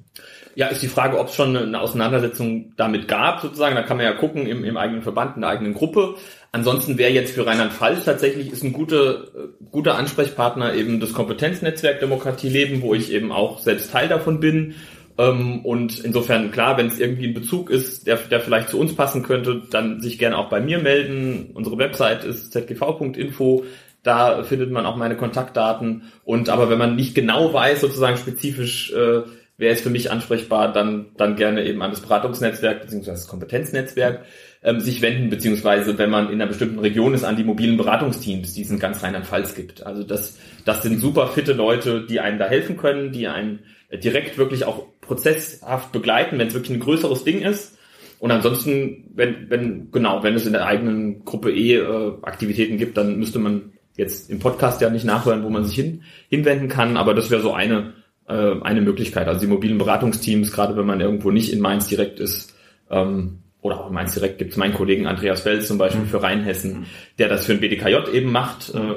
S3: Ja, ist die Frage, ob es schon eine Auseinandersetzung damit gab, sozusagen. Da kann man ja gucken im, im eigenen Verband, in der eigenen Gruppe. Ansonsten wäre jetzt für Rheinland-Pfalz tatsächlich ist ein guter, guter Ansprechpartner eben das Kompetenznetzwerk Demokratie leben, wo ich eben auch selbst Teil davon bin. Ähm, und insofern, klar, wenn es irgendwie ein Bezug ist, der, der vielleicht zu uns passen könnte, dann sich gerne auch bei mir melden. Unsere Website ist zgv.info. Da findet man auch meine Kontaktdaten. Und aber wenn man nicht genau weiß, sozusagen spezifisch, äh, wer ist für mich ansprechbar, dann, dann gerne eben an das Beratungsnetzwerk bzw. das Kompetenznetzwerk ähm, sich wenden, beziehungsweise wenn man in einer bestimmten Region ist, an die mobilen Beratungsteams, die es in ganz Rheinland-Pfalz gibt. Also das, das sind super fitte Leute, die einem da helfen können, die einen direkt wirklich auch prozesshaft begleiten, wenn es wirklich ein größeres Ding ist. Und ansonsten, wenn, wenn, genau, wenn es in der eigenen Gruppe eh äh, Aktivitäten gibt, dann müsste man jetzt im Podcast ja nicht nachhören, wo man sich hin, hinwenden kann, aber das wäre so eine, äh, eine Möglichkeit. Also die mobilen Beratungsteams, gerade wenn man irgendwo nicht in Mainz direkt ist, ähm, oder auch in Mainz direkt gibt es meinen Kollegen Andreas Fels zum Beispiel mhm. für Rheinhessen, der das für ein BDKJ eben macht, äh,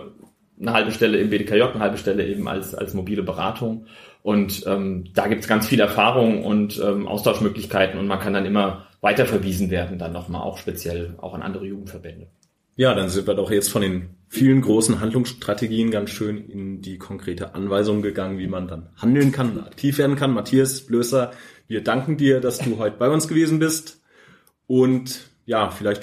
S3: eine halbe Stelle im BDKJ, eine halbe Stelle eben als, als mobile Beratung. Und ähm, da gibt es ganz viel Erfahrung und ähm, Austauschmöglichkeiten und man kann dann immer weiterverwiesen werden, dann nochmal auch speziell auch an andere Jugendverbände.
S2: Ja, dann sind wir doch jetzt von den vielen großen Handlungsstrategien ganz schön in die konkrete Anweisung gegangen, wie man dann handeln kann, aktiv werden kann. Matthias Blößer, wir danken dir, dass du heute bei uns gewesen bist. Und ja, vielleicht